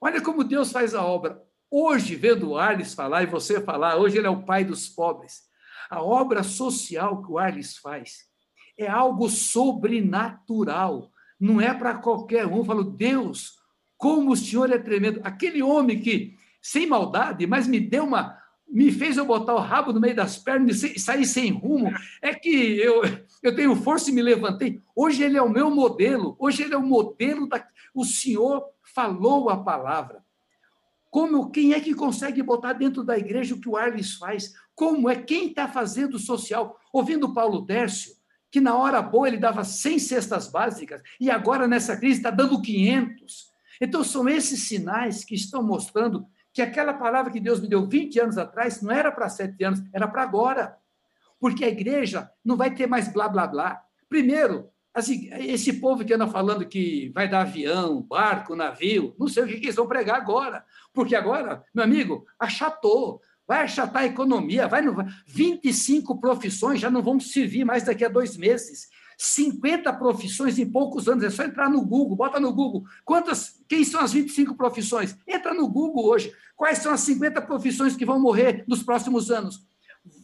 [SPEAKER 2] Olha como Deus faz a obra. Hoje, vendo o Arles falar e você falar, hoje ele é o pai dos pobres. A obra social que o Arles faz é algo sobrenatural. Não é para qualquer um. Eu falo, Deus, como o Senhor é tremendo. Aquele homem que, sem maldade, mas me deu uma, me fez eu botar o rabo no meio das pernas e sair sem rumo. É que eu, eu tenho força e me levantei. Hoje ele é o meu modelo. Hoje ele é o modelo da. O Senhor falou a palavra. Como quem é que consegue botar dentro da igreja o que o Arles faz? Como é quem está fazendo social? Ouvindo Paulo Dércio, que na hora boa ele dava 100 cestas básicas e agora nessa crise está dando 500. Então são esses sinais que estão mostrando que aquela palavra que Deus me deu 20 anos atrás não era para sete anos, era para agora. Porque a igreja não vai ter mais blá, blá, blá. Primeiro, assim, esse povo que anda falando que vai dar avião, barco, navio, não sei o que eles vão pregar agora. Porque agora, meu amigo, achatou. vai achatar a economia, vai no... 25 profissões já não vão servir mais daqui a dois meses. 50 profissões em poucos anos, é só entrar no Google, bota no Google. Quantas, quem são as 25 profissões? Entra no Google hoje. Quais são as 50 profissões que vão morrer nos próximos anos?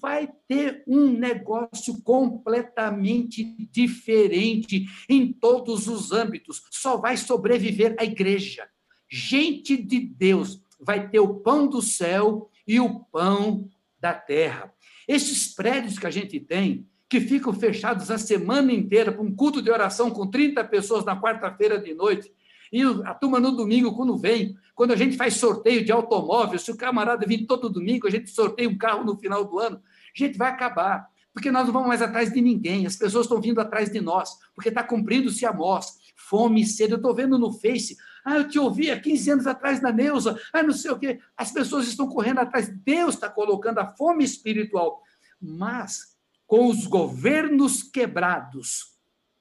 [SPEAKER 2] Vai ter um negócio completamente diferente em todos os âmbitos. Só vai sobreviver a igreja. Gente de Deus vai ter o pão do céu e o pão da terra. Esses prédios que a gente tem, que ficam fechados a semana inteira para um culto de oração com 30 pessoas na quarta-feira de noite, e a turma no domingo, quando vem, quando a gente faz sorteio de automóvel, se o camarada vir todo domingo, a gente sorteia um carro no final do ano, a gente vai acabar, porque nós não vamos mais atrás de ninguém, as pessoas estão vindo atrás de nós, porque está cumprindo-se a nós, fome e sede. Eu estou vendo no Face, ah, eu te ouvi há 15 anos atrás na Neuza, ah, não sei o quê. As pessoas estão correndo atrás, Deus está colocando a fome espiritual. Mas, com os governos quebrados,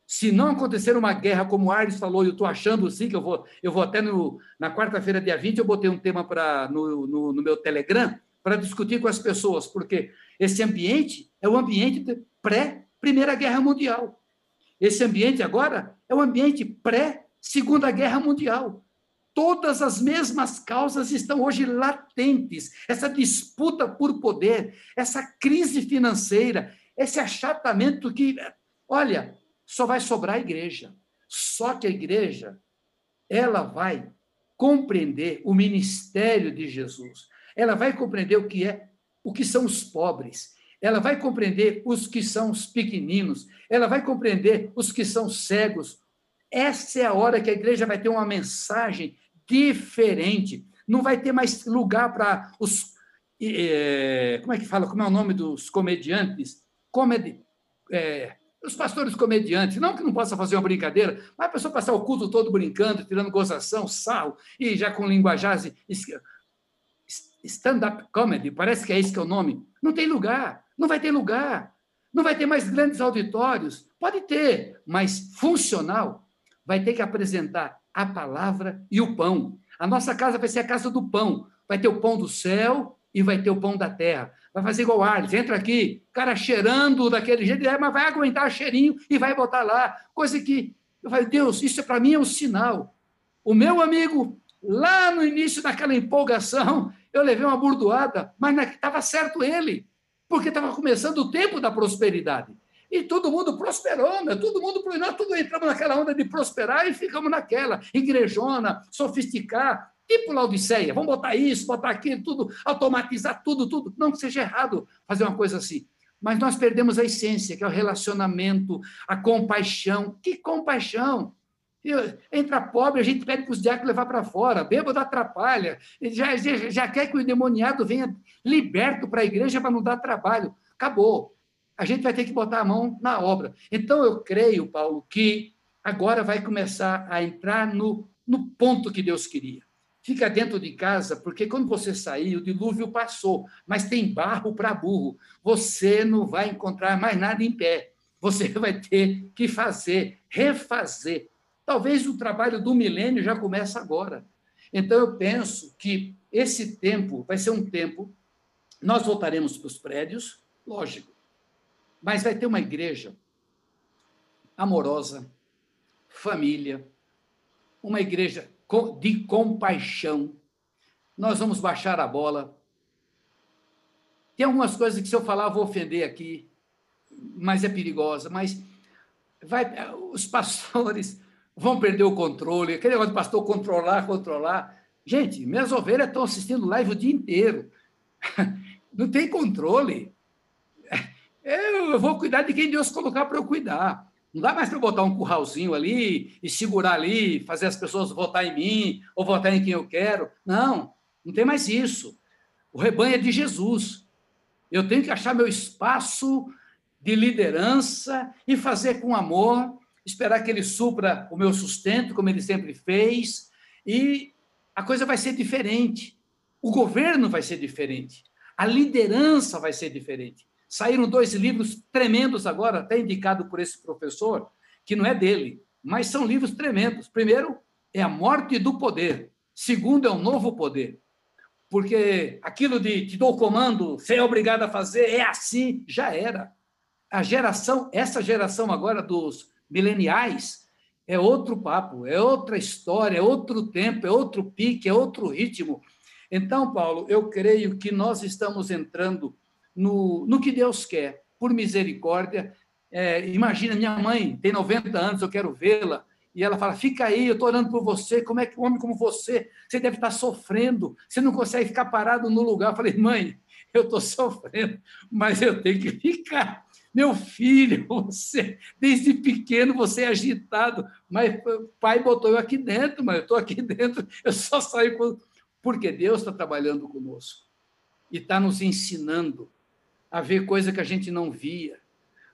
[SPEAKER 2] se não acontecer uma guerra, como o Arles falou, eu estou achando sim, que eu vou, eu vou até no, na quarta-feira, dia 20, eu botei um tema pra, no, no, no meu Telegram para discutir com as pessoas, porque esse ambiente é o ambiente pré-Primeira Guerra Mundial. Esse ambiente agora é o ambiente pré-Segunda Guerra Mundial. Todas as mesmas causas estão hoje latentes. Essa disputa por poder, essa crise financeira, esse achatamento que, olha, só vai sobrar a igreja. Só que a igreja, ela vai compreender o ministério de Jesus. Ela vai compreender o que é, o que são os pobres. Ela vai compreender os que são os pequeninos. Ela vai compreender os que são cegos. Essa é a hora que a igreja vai ter uma mensagem diferente. Não vai ter mais lugar para os. É, como é que fala? Como é o nome dos comediantes? Comedy, é, os pastores comediantes, não que não possa fazer uma brincadeira, mas a pessoa passar o culto todo brincando, tirando gozação, sal, e já com linguajar stand-up comedy, parece que é esse que é o nome. Não tem lugar, não vai ter lugar. Não vai ter mais grandes auditórios. Pode ter, mas funcional. Vai ter que apresentar a palavra e o pão. A nossa casa vai ser a casa do pão. Vai ter o pão do céu e vai ter o pão da terra vai fazer igual o Arles, entra aqui, cara cheirando daquele jeito, é, mas vai aguentar cheirinho e vai botar lá. Coisa que, eu falei, Deus, isso para mim é um sinal. O meu amigo, lá no início daquela empolgação, eu levei uma burdoada, mas estava certo ele, porque estava começando o tempo da prosperidade. E todo mundo prosperou, né? todo mundo, nós tudo entramos naquela onda de prosperar e ficamos naquela, igrejona, sofisticar, Tipo Laodiceia, vamos botar isso, botar aquilo, tudo, automatizar tudo, tudo. Não que seja errado fazer uma coisa assim. Mas nós perdemos a essência, que é o relacionamento, a compaixão. Que compaixão? Entra pobre, a gente pede para os diáconos levar para fora, bêbado atrapalha, já, já, já quer que o endemoniado venha liberto para a igreja para não dar trabalho. Acabou. A gente vai ter que botar a mão na obra. Então, eu creio, Paulo, que agora vai começar a entrar no, no ponto que Deus queria. Fica dentro de casa, porque quando você sair, o dilúvio passou, mas tem barro para burro. Você não vai encontrar mais nada em pé. Você vai ter que fazer, refazer. Talvez o trabalho do milênio já comece agora. Então, eu penso que esse tempo vai ser um tempo. Nós voltaremos para os prédios, lógico, mas vai ter uma igreja amorosa, família, uma igreja de compaixão. Nós vamos baixar a bola. Tem algumas coisas que, se eu falar, vou ofender aqui, mas é perigosa. Mas vai, os pastores vão perder o controle. Aquele negócio de pastor controlar, controlar. Gente, minhas ovelhas estão assistindo live o dia inteiro. Não tem controle. Eu vou cuidar de quem Deus colocar para eu cuidar. Não dá mais para botar um curralzinho ali e segurar ali, fazer as pessoas votar em mim ou votar em quem eu quero. Não, não tem mais isso. O rebanho é de Jesus. Eu tenho que achar meu espaço de liderança e fazer com amor, esperar que ele supra o meu sustento, como ele sempre fez, e a coisa vai ser diferente. O governo vai ser diferente. A liderança vai ser diferente. Saíram dois livros tremendos agora, até indicado por esse professor, que não é dele, mas são livros tremendos. Primeiro é A Morte do Poder. Segundo é O Novo Poder. porque aquilo de te dou comando, você é obrigado a fazer, é assim, já era. A geração, essa geração agora dos mileniais, é outro papo, é outra história, é outro tempo, é outro pique, é outro ritmo. Então, Paulo, eu creio que nós estamos entrando no, no que Deus quer, por misericórdia. É, imagina, minha mãe tem 90 anos, eu quero vê-la, e ela fala: Fica aí, eu estou orando por você. Como é que um homem como você, você deve estar sofrendo, você não consegue ficar parado no lugar. Eu falei: Mãe, eu estou sofrendo, mas eu tenho que ficar. Meu filho, você, desde pequeno, você é agitado, mas o pai botou eu aqui dentro, mas eu estou aqui dentro, eu só saio quando... porque Deus está trabalhando conosco e está nos ensinando a ver coisa que a gente não via,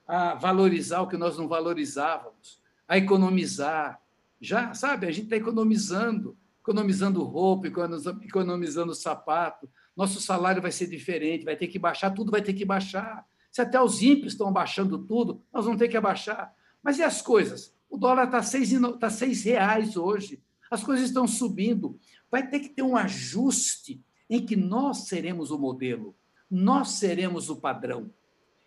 [SPEAKER 2] a valorizar o que nós não valorizávamos, a economizar. Já, sabe, a gente está economizando, economizando roupa, economizando sapato. Nosso salário vai ser diferente, vai ter que baixar, tudo vai ter que baixar. Se até os ímpios estão abaixando tudo, nós vamos ter que abaixar. Mas e as coisas? O dólar está seis, tá seis reais hoje. As coisas estão subindo. Vai ter que ter um ajuste em que nós seremos o modelo, nós seremos o padrão.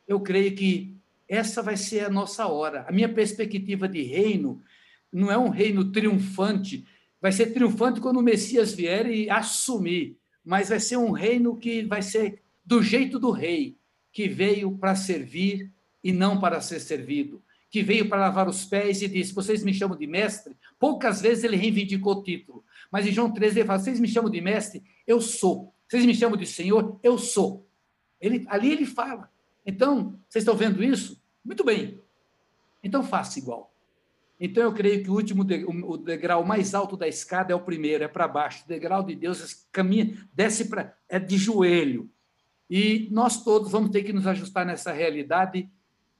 [SPEAKER 2] Eu creio que essa vai ser a nossa hora. A minha perspectiva de reino não é um reino triunfante. Vai ser triunfante quando o Messias vier e assumir, mas vai ser um reino que vai ser do jeito do rei, que veio para servir e não para ser servido, que veio para lavar os pés e disse: Vocês me chamam de mestre? Poucas vezes ele reivindicou o título, mas em João 13 ele fala: Vocês me chamam de mestre? Eu sou. Vocês me chamam de Senhor? Eu sou. Ele, ali ele fala. Então, vocês estão vendo isso? Muito bem. Então faça igual. Então eu creio que o último de, o degrau mais alto da escada é o primeiro, é para baixo. O degrau de Deus caminha, desce para é de joelho. E nós todos vamos ter que nos ajustar nessa realidade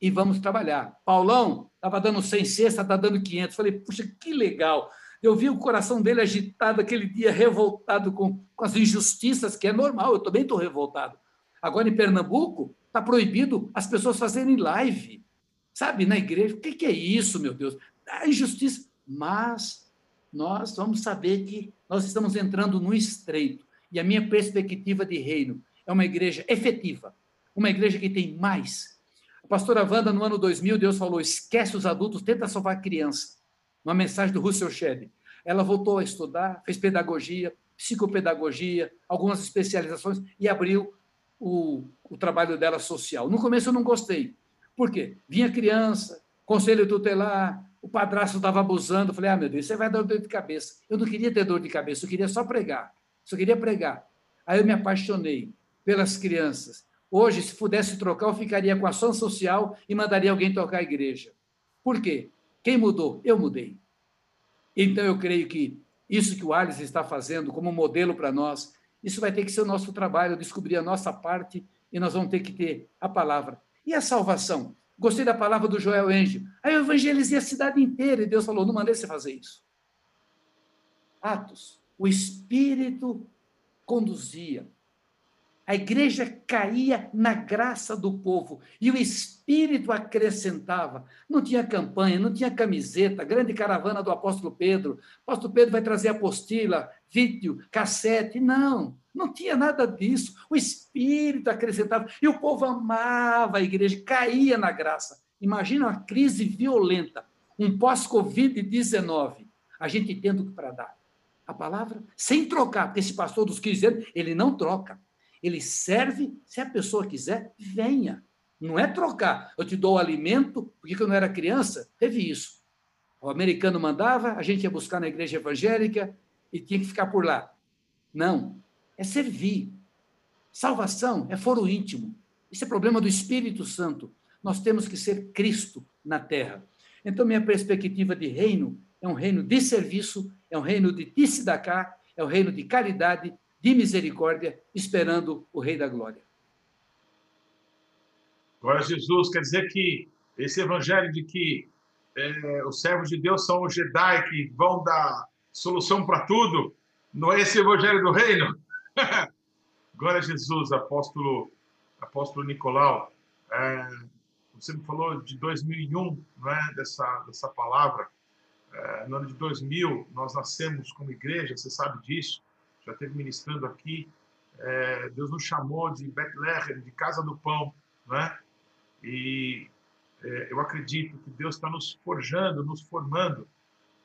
[SPEAKER 2] e vamos trabalhar. Paulão estava dando 100 cesta, está dando 500. Falei, puxa, que legal. Eu vi o coração dele agitado aquele dia, revoltado com, com as injustiças, que é normal, eu também estou revoltado. Agora, em Pernambuco, está proibido as pessoas fazerem live, sabe, na igreja. O que, que é isso, meu Deus? A injustiça. Mas nós vamos saber que nós estamos entrando no estreito. E a minha perspectiva de reino é uma igreja efetiva, uma igreja que tem mais. A pastora Wanda, no ano 2000, Deus falou: esquece os adultos, tenta salvar a criança. Uma mensagem do Russell Shedd. Ela voltou a estudar, fez pedagogia, psicopedagogia, algumas especializações e abriu o, o trabalho dela social. No começo eu não gostei. Por quê? Vinha criança, conselho tutelar, o padrasto estava abusando. Eu falei, ah, meu Deus, você vai dar dor de cabeça. Eu não queria ter dor de cabeça, eu queria só pregar. Só queria pregar. Aí eu me apaixonei pelas crianças. Hoje, se pudesse trocar, eu ficaria com a ação social e mandaria alguém tocar a igreja. Por quê? Quem mudou? Eu mudei. Então, eu creio que isso que o Alice está fazendo como modelo para nós, isso vai ter que ser o nosso trabalho, descobrir a nossa parte e nós vamos ter que ter a palavra. E a salvação? Gostei da palavra do Joel Angel. Aí eu evangelizei a cidade inteira e Deus falou: não mandei você fazer isso. Atos. O Espírito conduzia. A igreja caía na graça do povo e o Espírito acrescentava. Não tinha campanha, não tinha camiseta, grande caravana do apóstolo Pedro. O apóstolo Pedro vai trazer apostila, vídeo, cassete. Não, não tinha nada disso. O Espírito acrescentava e o povo amava a igreja, caía na graça. Imagina uma crise violenta, um pós-Covid-19. A gente tendo que para dar a palavra sem trocar, porque esse pastor dos 15 anos, ele não troca. Ele serve, se a pessoa quiser, venha. Não é trocar. Eu te dou o alimento, porque quando eu era criança, teve isso. O americano mandava, a gente ia buscar na igreja evangélica e tinha que ficar por lá. Não. É servir. Salvação é foro íntimo. Isso é problema do Espírito Santo. Nós temos que ser Cristo na terra. Então, minha perspectiva de reino é um reino de serviço, é um reino de Tissidacá, é um reino de caridade, de misericórdia, esperando o Rei da Glória.
[SPEAKER 1] Glória a Jesus, quer dizer que esse evangelho de que é, os servos de Deus são os Jedi que vão dar solução para tudo, não é esse evangelho do reino? Glória a Jesus, apóstolo, apóstolo Nicolau. É, você me falou de 2001, não é? Dessa, dessa palavra. É, no ano de 2000, nós nascemos como igreja, você sabe disso já esteve ministrando aqui, é, Deus nos chamou de Bethlehem, de casa do pão, né? E é, eu acredito que Deus está nos forjando, nos formando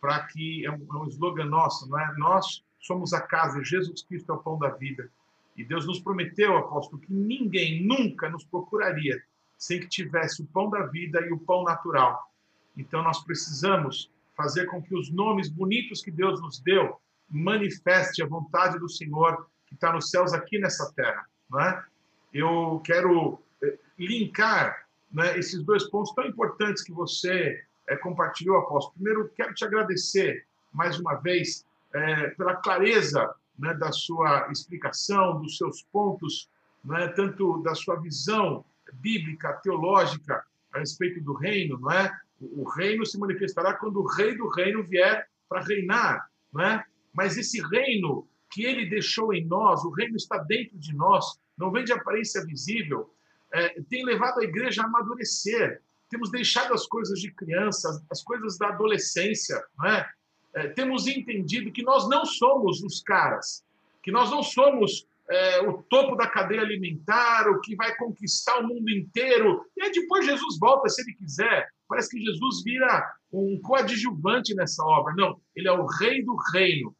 [SPEAKER 1] para que é um, é um slogan nosso, não é? Nós somos a casa, Jesus Cristo é o pão da vida. E Deus nos prometeu, apóstolo, que ninguém nunca nos procuraria sem que tivesse o pão da vida e o pão natural. Então nós precisamos fazer com que os nomes bonitos que Deus nos deu manifeste a vontade do Senhor que está nos céus aqui nessa terra, não é? Eu quero eh, linkar né, esses dois pontos tão importantes que você é, compartilhou, apóstolo. Primeiro, quero te agradecer mais uma vez é, pela clareza né, da sua explicação, dos seus pontos, né, tanto da sua visão bíblica, teológica a respeito do reino, não é? O reino se manifestará quando o rei do reino vier para reinar, não é? Mas esse reino que ele deixou em nós, o reino está dentro de nós, não vem de aparência visível, é, tem levado a igreja a amadurecer. Temos deixado as coisas de criança, as coisas da adolescência, não é? É, temos entendido que nós não somos os caras, que nós não somos é, o topo da cadeia alimentar, o que vai conquistar o mundo inteiro. E aí depois Jesus volta, se ele quiser. Parece que Jesus vira um coadjuvante nessa obra. Não, ele é o rei do reino.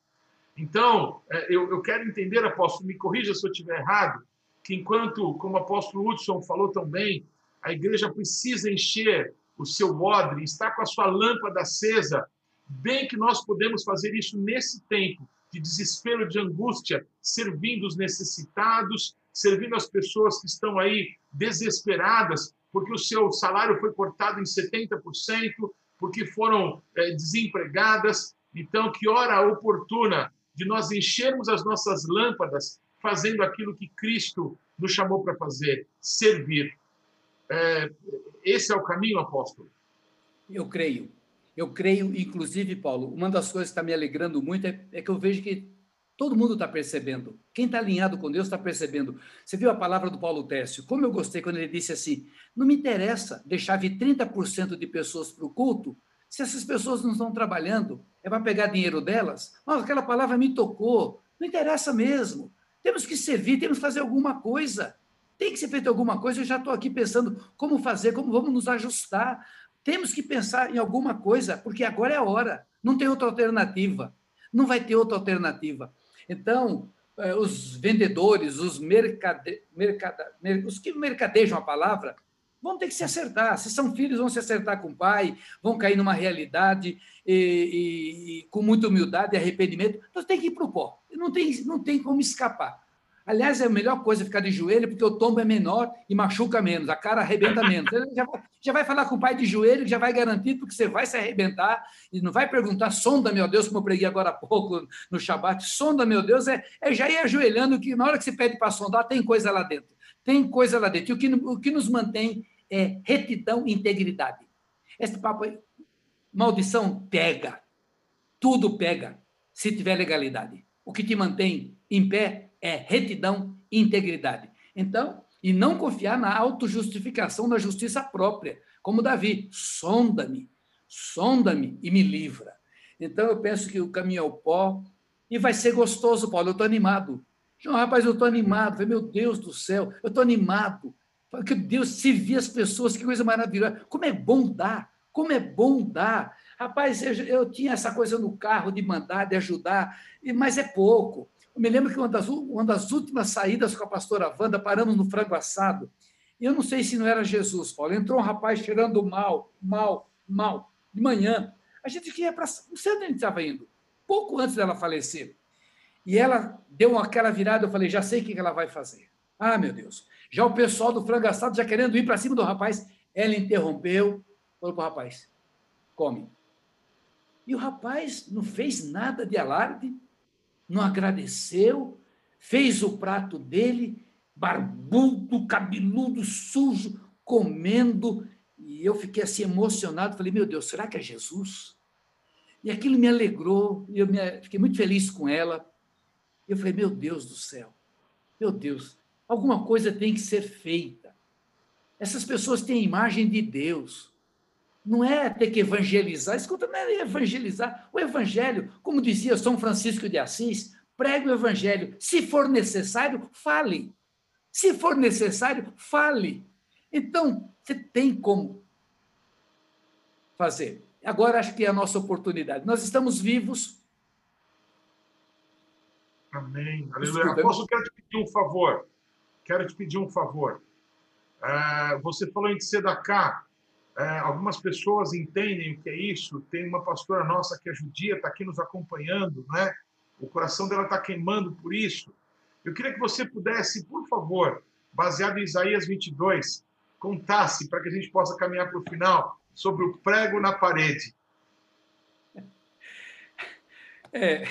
[SPEAKER 1] Então, é, eu, quero entender, apóstolo, me corrija se eu estiver errado, que enquanto, como o apóstolo Hudson falou também, a igreja precisa encher o seu odre, estar com a sua lâmpada acesa, bem que nós podemos fazer isso nesse tempo de desespero, de angústia, servindo os necessitados, servindo as pessoas que estão aí desesperadas, porque o seu salário foi cortado em 70%, porque foram é, desempregadas. Então, que hora oportuna de nós enchermos as nossas lâmpadas fazendo aquilo que Cristo nos chamou para fazer, servir. É, esse é o caminho, apóstolo?
[SPEAKER 2] Eu creio. Eu creio, inclusive, Paulo, uma das coisas que está me alegrando muito é, é que eu vejo que todo mundo está percebendo. Quem está alinhado com Deus está percebendo. Você viu a palavra do Paulo Técio? Como eu gostei quando ele disse assim: não me interessa deixar vir 30% de pessoas para o culto se essas pessoas não estão trabalhando, é para pegar dinheiro delas? Mas aquela palavra me tocou. Não interessa mesmo. Temos que servir, temos que fazer alguma coisa. Tem que ser feito alguma coisa. Eu já estou aqui pensando como fazer, como vamos nos ajustar. Temos que pensar em alguma coisa, porque agora é a hora. Não tem outra alternativa. Não vai ter outra alternativa. Então, eh, os vendedores, os, mercade, mercada, os que mercadejam a palavra, vão ter que se acertar. Se são filhos, vão se acertar com o pai, vão cair numa realidade e, e, e com muita humildade e arrependimento. Então tem que ir para o pó. Não tem, não tem como escapar. Aliás, é a melhor coisa ficar de joelho, porque o tombo é menor e machuca menos, a cara arrebenta menos. Já, já vai falar com o pai de joelho, já vai garantir, porque você vai se arrebentar e não vai perguntar, sonda, meu Deus, como eu preguei agora há pouco no Shabat, sonda, meu Deus, é, é já ir ajoelhando, que na hora que você pede para sondar, tem coisa lá dentro. Tem coisa lá dentro. E o que, o que nos mantém é retidão e integridade. Esse papo aí, maldição pega. Tudo pega, se tiver legalidade. O que te mantém em pé é retidão e integridade. Então, e não confiar na autojustificação, na justiça própria, como Davi, sonda-me, sonda-me e me livra. Então, eu penso que o caminho é o pó, e vai ser gostoso, Paulo, eu estou animado. João, rapaz, eu estou animado. meu Deus do céu, eu estou animado. Que Deus se via as pessoas, que coisa maravilhosa. Como é bom dar, como é bom dar. Rapaz, eu, eu tinha essa coisa no carro de mandar, de ajudar, mas é pouco. Eu me lembro que uma das, uma das últimas saídas com a pastora Wanda, paramos no frango assado. E eu não sei se não era Jesus, Paulo. Entrou um rapaz cheirando mal, mal, mal, de manhã. A gente queria para. Não sei onde a gente estava indo. Pouco antes dela falecer. E ela deu aquela virada, eu falei, já sei o que ela vai fazer. Ah, meu Deus. Já o pessoal do frango assado já querendo ir para cima do rapaz. Ela interrompeu, falou para o rapaz: come. E o rapaz não fez nada de alarde, não agradeceu, fez o prato dele, barbudo, cabeludo, sujo, comendo. E eu fiquei assim emocionado, falei, meu Deus, será que é Jesus? E aquilo me alegrou, eu me, fiquei muito feliz com ela. Eu falei, meu Deus do céu, meu Deus, alguma coisa tem que ser feita. Essas pessoas têm a imagem de Deus. Não é ter que evangelizar, escuta, não é evangelizar. O evangelho, como dizia São Francisco de Assis, pregue o evangelho. Se for necessário, fale. Se for necessário, fale. Então, você tem como fazer. Agora acho que é a nossa oportunidade. Nós estamos vivos.
[SPEAKER 1] Amém. Aleluia. Apóstolo, quero te pedir um favor. Quero te pedir um favor. É, você falou em Tzedakah. É, algumas pessoas entendem o que é isso. Tem uma pastora nossa que é judia, está aqui nos acompanhando, né? O coração dela está queimando por isso. Eu queria que você pudesse, por favor, baseado em Isaías 22, contasse para que a gente possa caminhar para o final sobre o prego na parede.
[SPEAKER 2] É,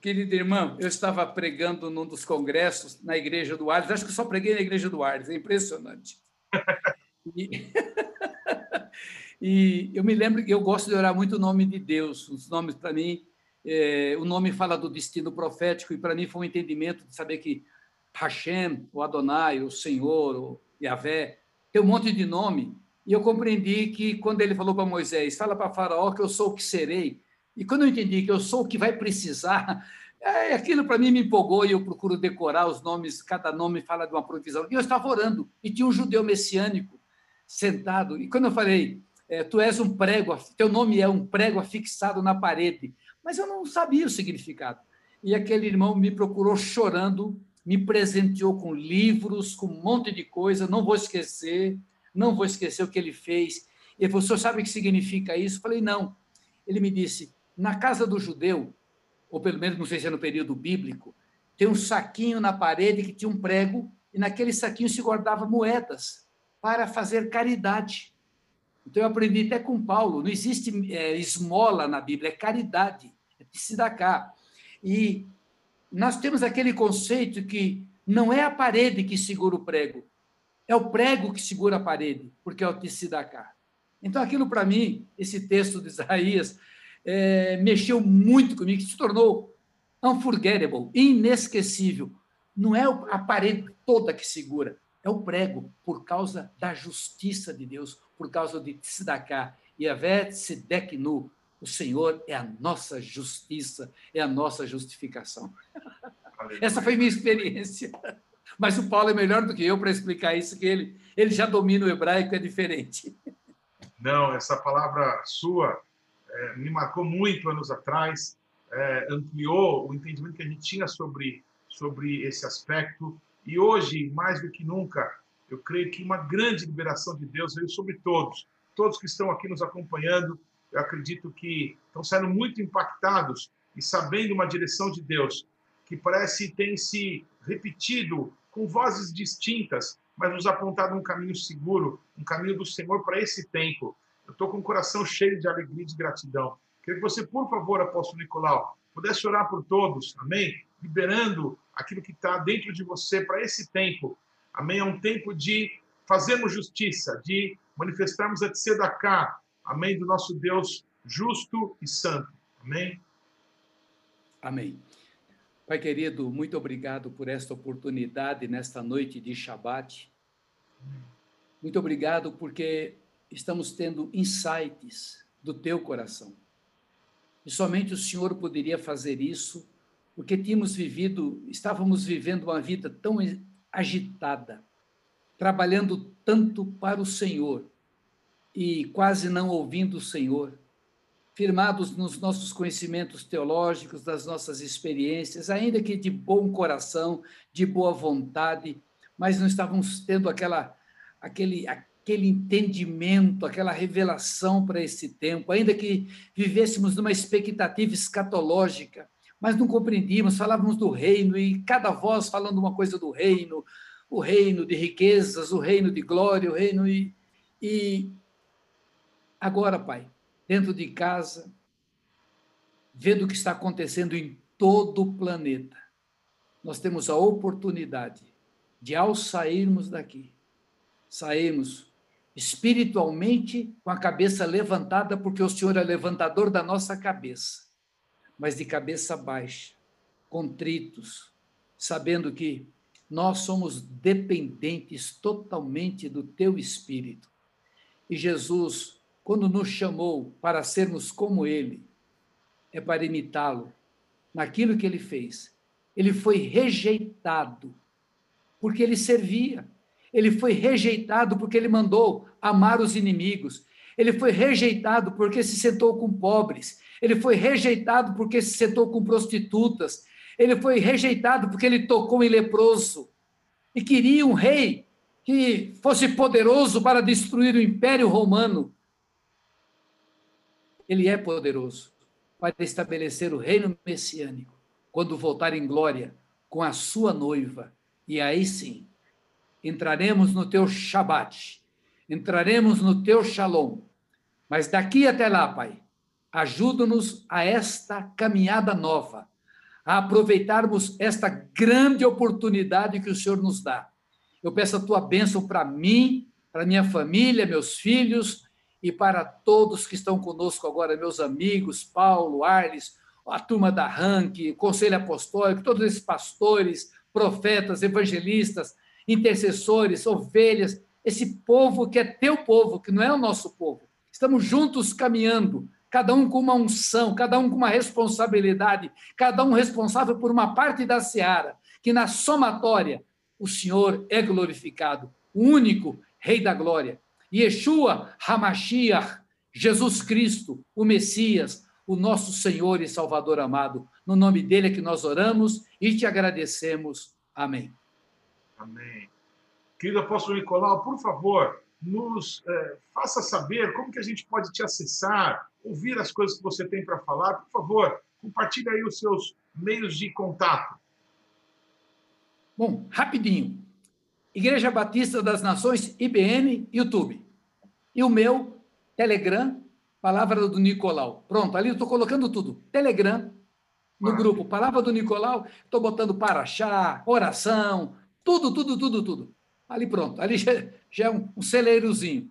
[SPEAKER 2] querido irmão, eu estava pregando num dos congressos na igreja do Arles, acho que só preguei na igreja do Arles, é impressionante. E, e eu me lembro que eu gosto de orar muito o nome de Deus, os nomes para mim, é, o nome fala do destino profético, e para mim foi um entendimento de saber que Hashem, o Adonai, o Senhor, o Yahvé, tem um monte de nome, e eu compreendi que quando ele falou para Moisés, fala para Faraó que eu sou o que serei, e quando eu entendi que eu sou o que vai precisar, é, aquilo para mim me empolgou e eu procuro decorar os nomes, cada nome fala de uma provisão. E eu estava orando, e tinha um judeu messiânico sentado, e quando eu falei, é, tu és um prego, teu nome é um prego afixado na parede, mas eu não sabia o significado. E aquele irmão me procurou chorando, me presenteou com livros, com um monte de coisa, não vou esquecer, não vou esquecer o que ele fez. Ele falou, o senhor sabe o que significa isso? Eu falei, não. Ele me disse, na casa do judeu, ou pelo menos não sei se é no período bíblico, tem um saquinho na parede que tinha um prego, e naquele saquinho se guardava moedas para fazer caridade. Então eu aprendi até com Paulo, não existe é, esmola na Bíblia, é caridade, é cá. E nós temos aquele conceito que não é a parede que segura o prego, é o prego que segura a parede, porque é o Tsidakah. Então, aquilo para mim, esse texto de Isaías, é, mexeu muito comigo, se tornou unforgettable, inesquecível. Não é a parede toda que segura, é o prego, por causa da justiça de Deus, por causa de Tzedakah. E Avé Tzedeknu, o Senhor é a nossa justiça, é a nossa justificação. Essa foi minha experiência. Mas o Paulo é melhor do que eu para explicar isso, que ele, ele já domina o hebraico, é diferente.
[SPEAKER 1] Não, essa palavra sua é, me marcou muito anos atrás, é, ampliou o entendimento que a gente tinha sobre, sobre esse aspecto. E hoje, mais do que nunca, eu creio que uma grande liberação de Deus veio sobre todos. Todos que estão aqui nos acompanhando, eu acredito que estão sendo muito impactados e sabendo uma direção de Deus que parece tem se repetido com vozes distintas, mas nos apontado um caminho seguro, um caminho do Senhor para esse tempo. Eu estou com o coração cheio de alegria e de gratidão. Queria que você, por favor, apóstolo Nicolau, pudesse orar por todos, amém? Liberando aquilo que está dentro de você para esse tempo. Amém? É um tempo de fazermos justiça, de manifestarmos a tzedakah, amém? Do nosso Deus justo e santo. Amém?
[SPEAKER 2] Amém. Pai querido, muito obrigado por esta oportunidade nesta noite de Shabat. Muito obrigado porque estamos tendo insights do teu coração. E somente o Senhor poderia fazer isso, porque tínhamos vivido, estávamos vivendo uma vida tão agitada, trabalhando tanto para o Senhor e quase não ouvindo o Senhor firmados nos nossos conhecimentos teológicos, das nossas experiências, ainda que de bom coração, de boa vontade, mas não estávamos tendo aquela, aquele, aquele entendimento, aquela revelação para esse tempo, ainda que vivêssemos numa expectativa escatológica, mas não compreendíamos, falávamos do reino e cada voz falando uma coisa do reino, o reino de riquezas, o reino de glória, o reino e, e agora, Pai, dentro de casa, vendo o que está acontecendo em todo o planeta. Nós temos a oportunidade de, ao sairmos daqui, sairmos espiritualmente com a cabeça levantada, porque o Senhor é levantador da nossa cabeça, mas de cabeça baixa, contritos, sabendo que nós somos dependentes totalmente do teu espírito. E Jesus quando nos chamou para sermos como Ele, é para imitá-lo, naquilo que ele fez. Ele foi rejeitado porque ele servia. Ele foi rejeitado porque ele mandou amar os inimigos. Ele foi rejeitado porque se sentou com pobres. Ele foi rejeitado porque se sentou com prostitutas. Ele foi rejeitado porque ele tocou em leproso. E queria um rei que fosse poderoso para destruir o império romano. Ele é poderoso para estabelecer o reino messiânico quando voltar em glória com a sua noiva. E aí sim, entraremos no teu Shabat, entraremos no teu Shalom. Mas daqui até lá, Pai, ajuda-nos a esta caminhada nova, a aproveitarmos esta grande oportunidade que o Senhor nos dá. Eu peço a tua bênção para mim, para minha família, meus filhos e para todos que estão conosco agora, meus amigos, Paulo, Arles, a turma da RANC, Conselho Apostólico, todos esses pastores, profetas, evangelistas, intercessores, ovelhas, esse povo que é teu povo, que não é o nosso povo. Estamos juntos caminhando, cada um com uma unção, cada um com uma responsabilidade, cada um responsável por uma parte da seara, que na somatória o Senhor é glorificado, o único Rei da Glória. Yeshua Hamashiach, Jesus Cristo, o Messias, o nosso Senhor e Salvador amado. No nome dele é que nós oramos e te agradecemos. Amém.
[SPEAKER 1] Amém. Querido apóstolo Nicolau, por favor, nos é, faça saber como que a gente pode te acessar, ouvir as coisas que você tem para falar. Por favor, compartilhe aí os seus meios de contato.
[SPEAKER 2] Bom, rapidinho. Igreja Batista das Nações, IBN, YouTube. E o meu, Telegram, Palavra do Nicolau. Pronto, ali eu estou colocando tudo. Telegram, no grupo Palavra do Nicolau, estou botando paraxá, oração, tudo, tudo, tudo, tudo. Ali pronto, ali já, já é um, um celeirozinho.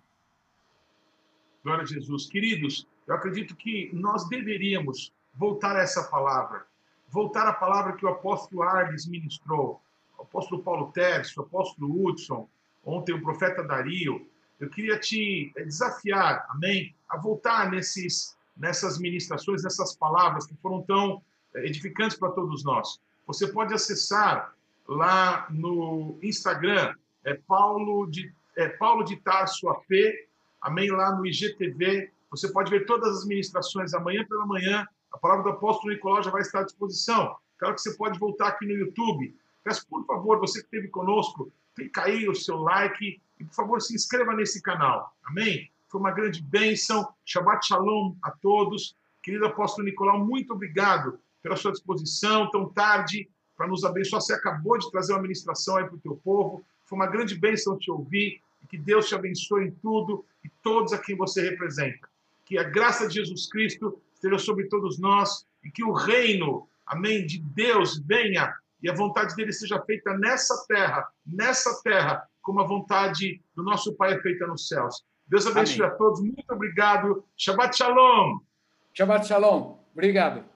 [SPEAKER 1] Glória a Jesus. Queridos, eu acredito que nós deveríamos voltar a essa palavra, voltar à palavra que o apóstolo Arles ministrou, o apóstolo Paulo Tércio, o apóstolo Hudson, ontem o profeta Dario. Eu queria te desafiar, amém, a voltar nesses, nessas ministrações, nessas palavras que foram tão edificantes para todos nós. Você pode acessar lá no Instagram, é Paulo de, é Paulo de Tarso AP, amém, lá no IGTV. Você pode ver todas as ministrações amanhã pela manhã. A palavra do apóstolo Nicolau já vai estar à disposição. Claro que você pode voltar aqui no YouTube. Peço, por favor, você que esteve conosco, clica aí o seu like e, por favor, se inscreva nesse canal. Amém? Foi uma grande bênção. Shabbat Shalom a todos. Querido apóstolo Nicolau, muito obrigado pela sua disposição tão tarde para nos abençoar. Você acabou de trazer uma ministração aí para o teu povo. Foi uma grande bênção te ouvir. E que Deus te abençoe em tudo e todos a quem você representa. Que a graça de Jesus Cristo esteja sobre todos nós e que o reino, amém, de Deus venha e a vontade dele seja feita nessa terra, nessa terra, como a vontade do nosso Pai é feita nos céus. Deus abençoe Amém. a todos. Muito obrigado. Shabbat Shalom.
[SPEAKER 2] Shabbat Shalom. Obrigado.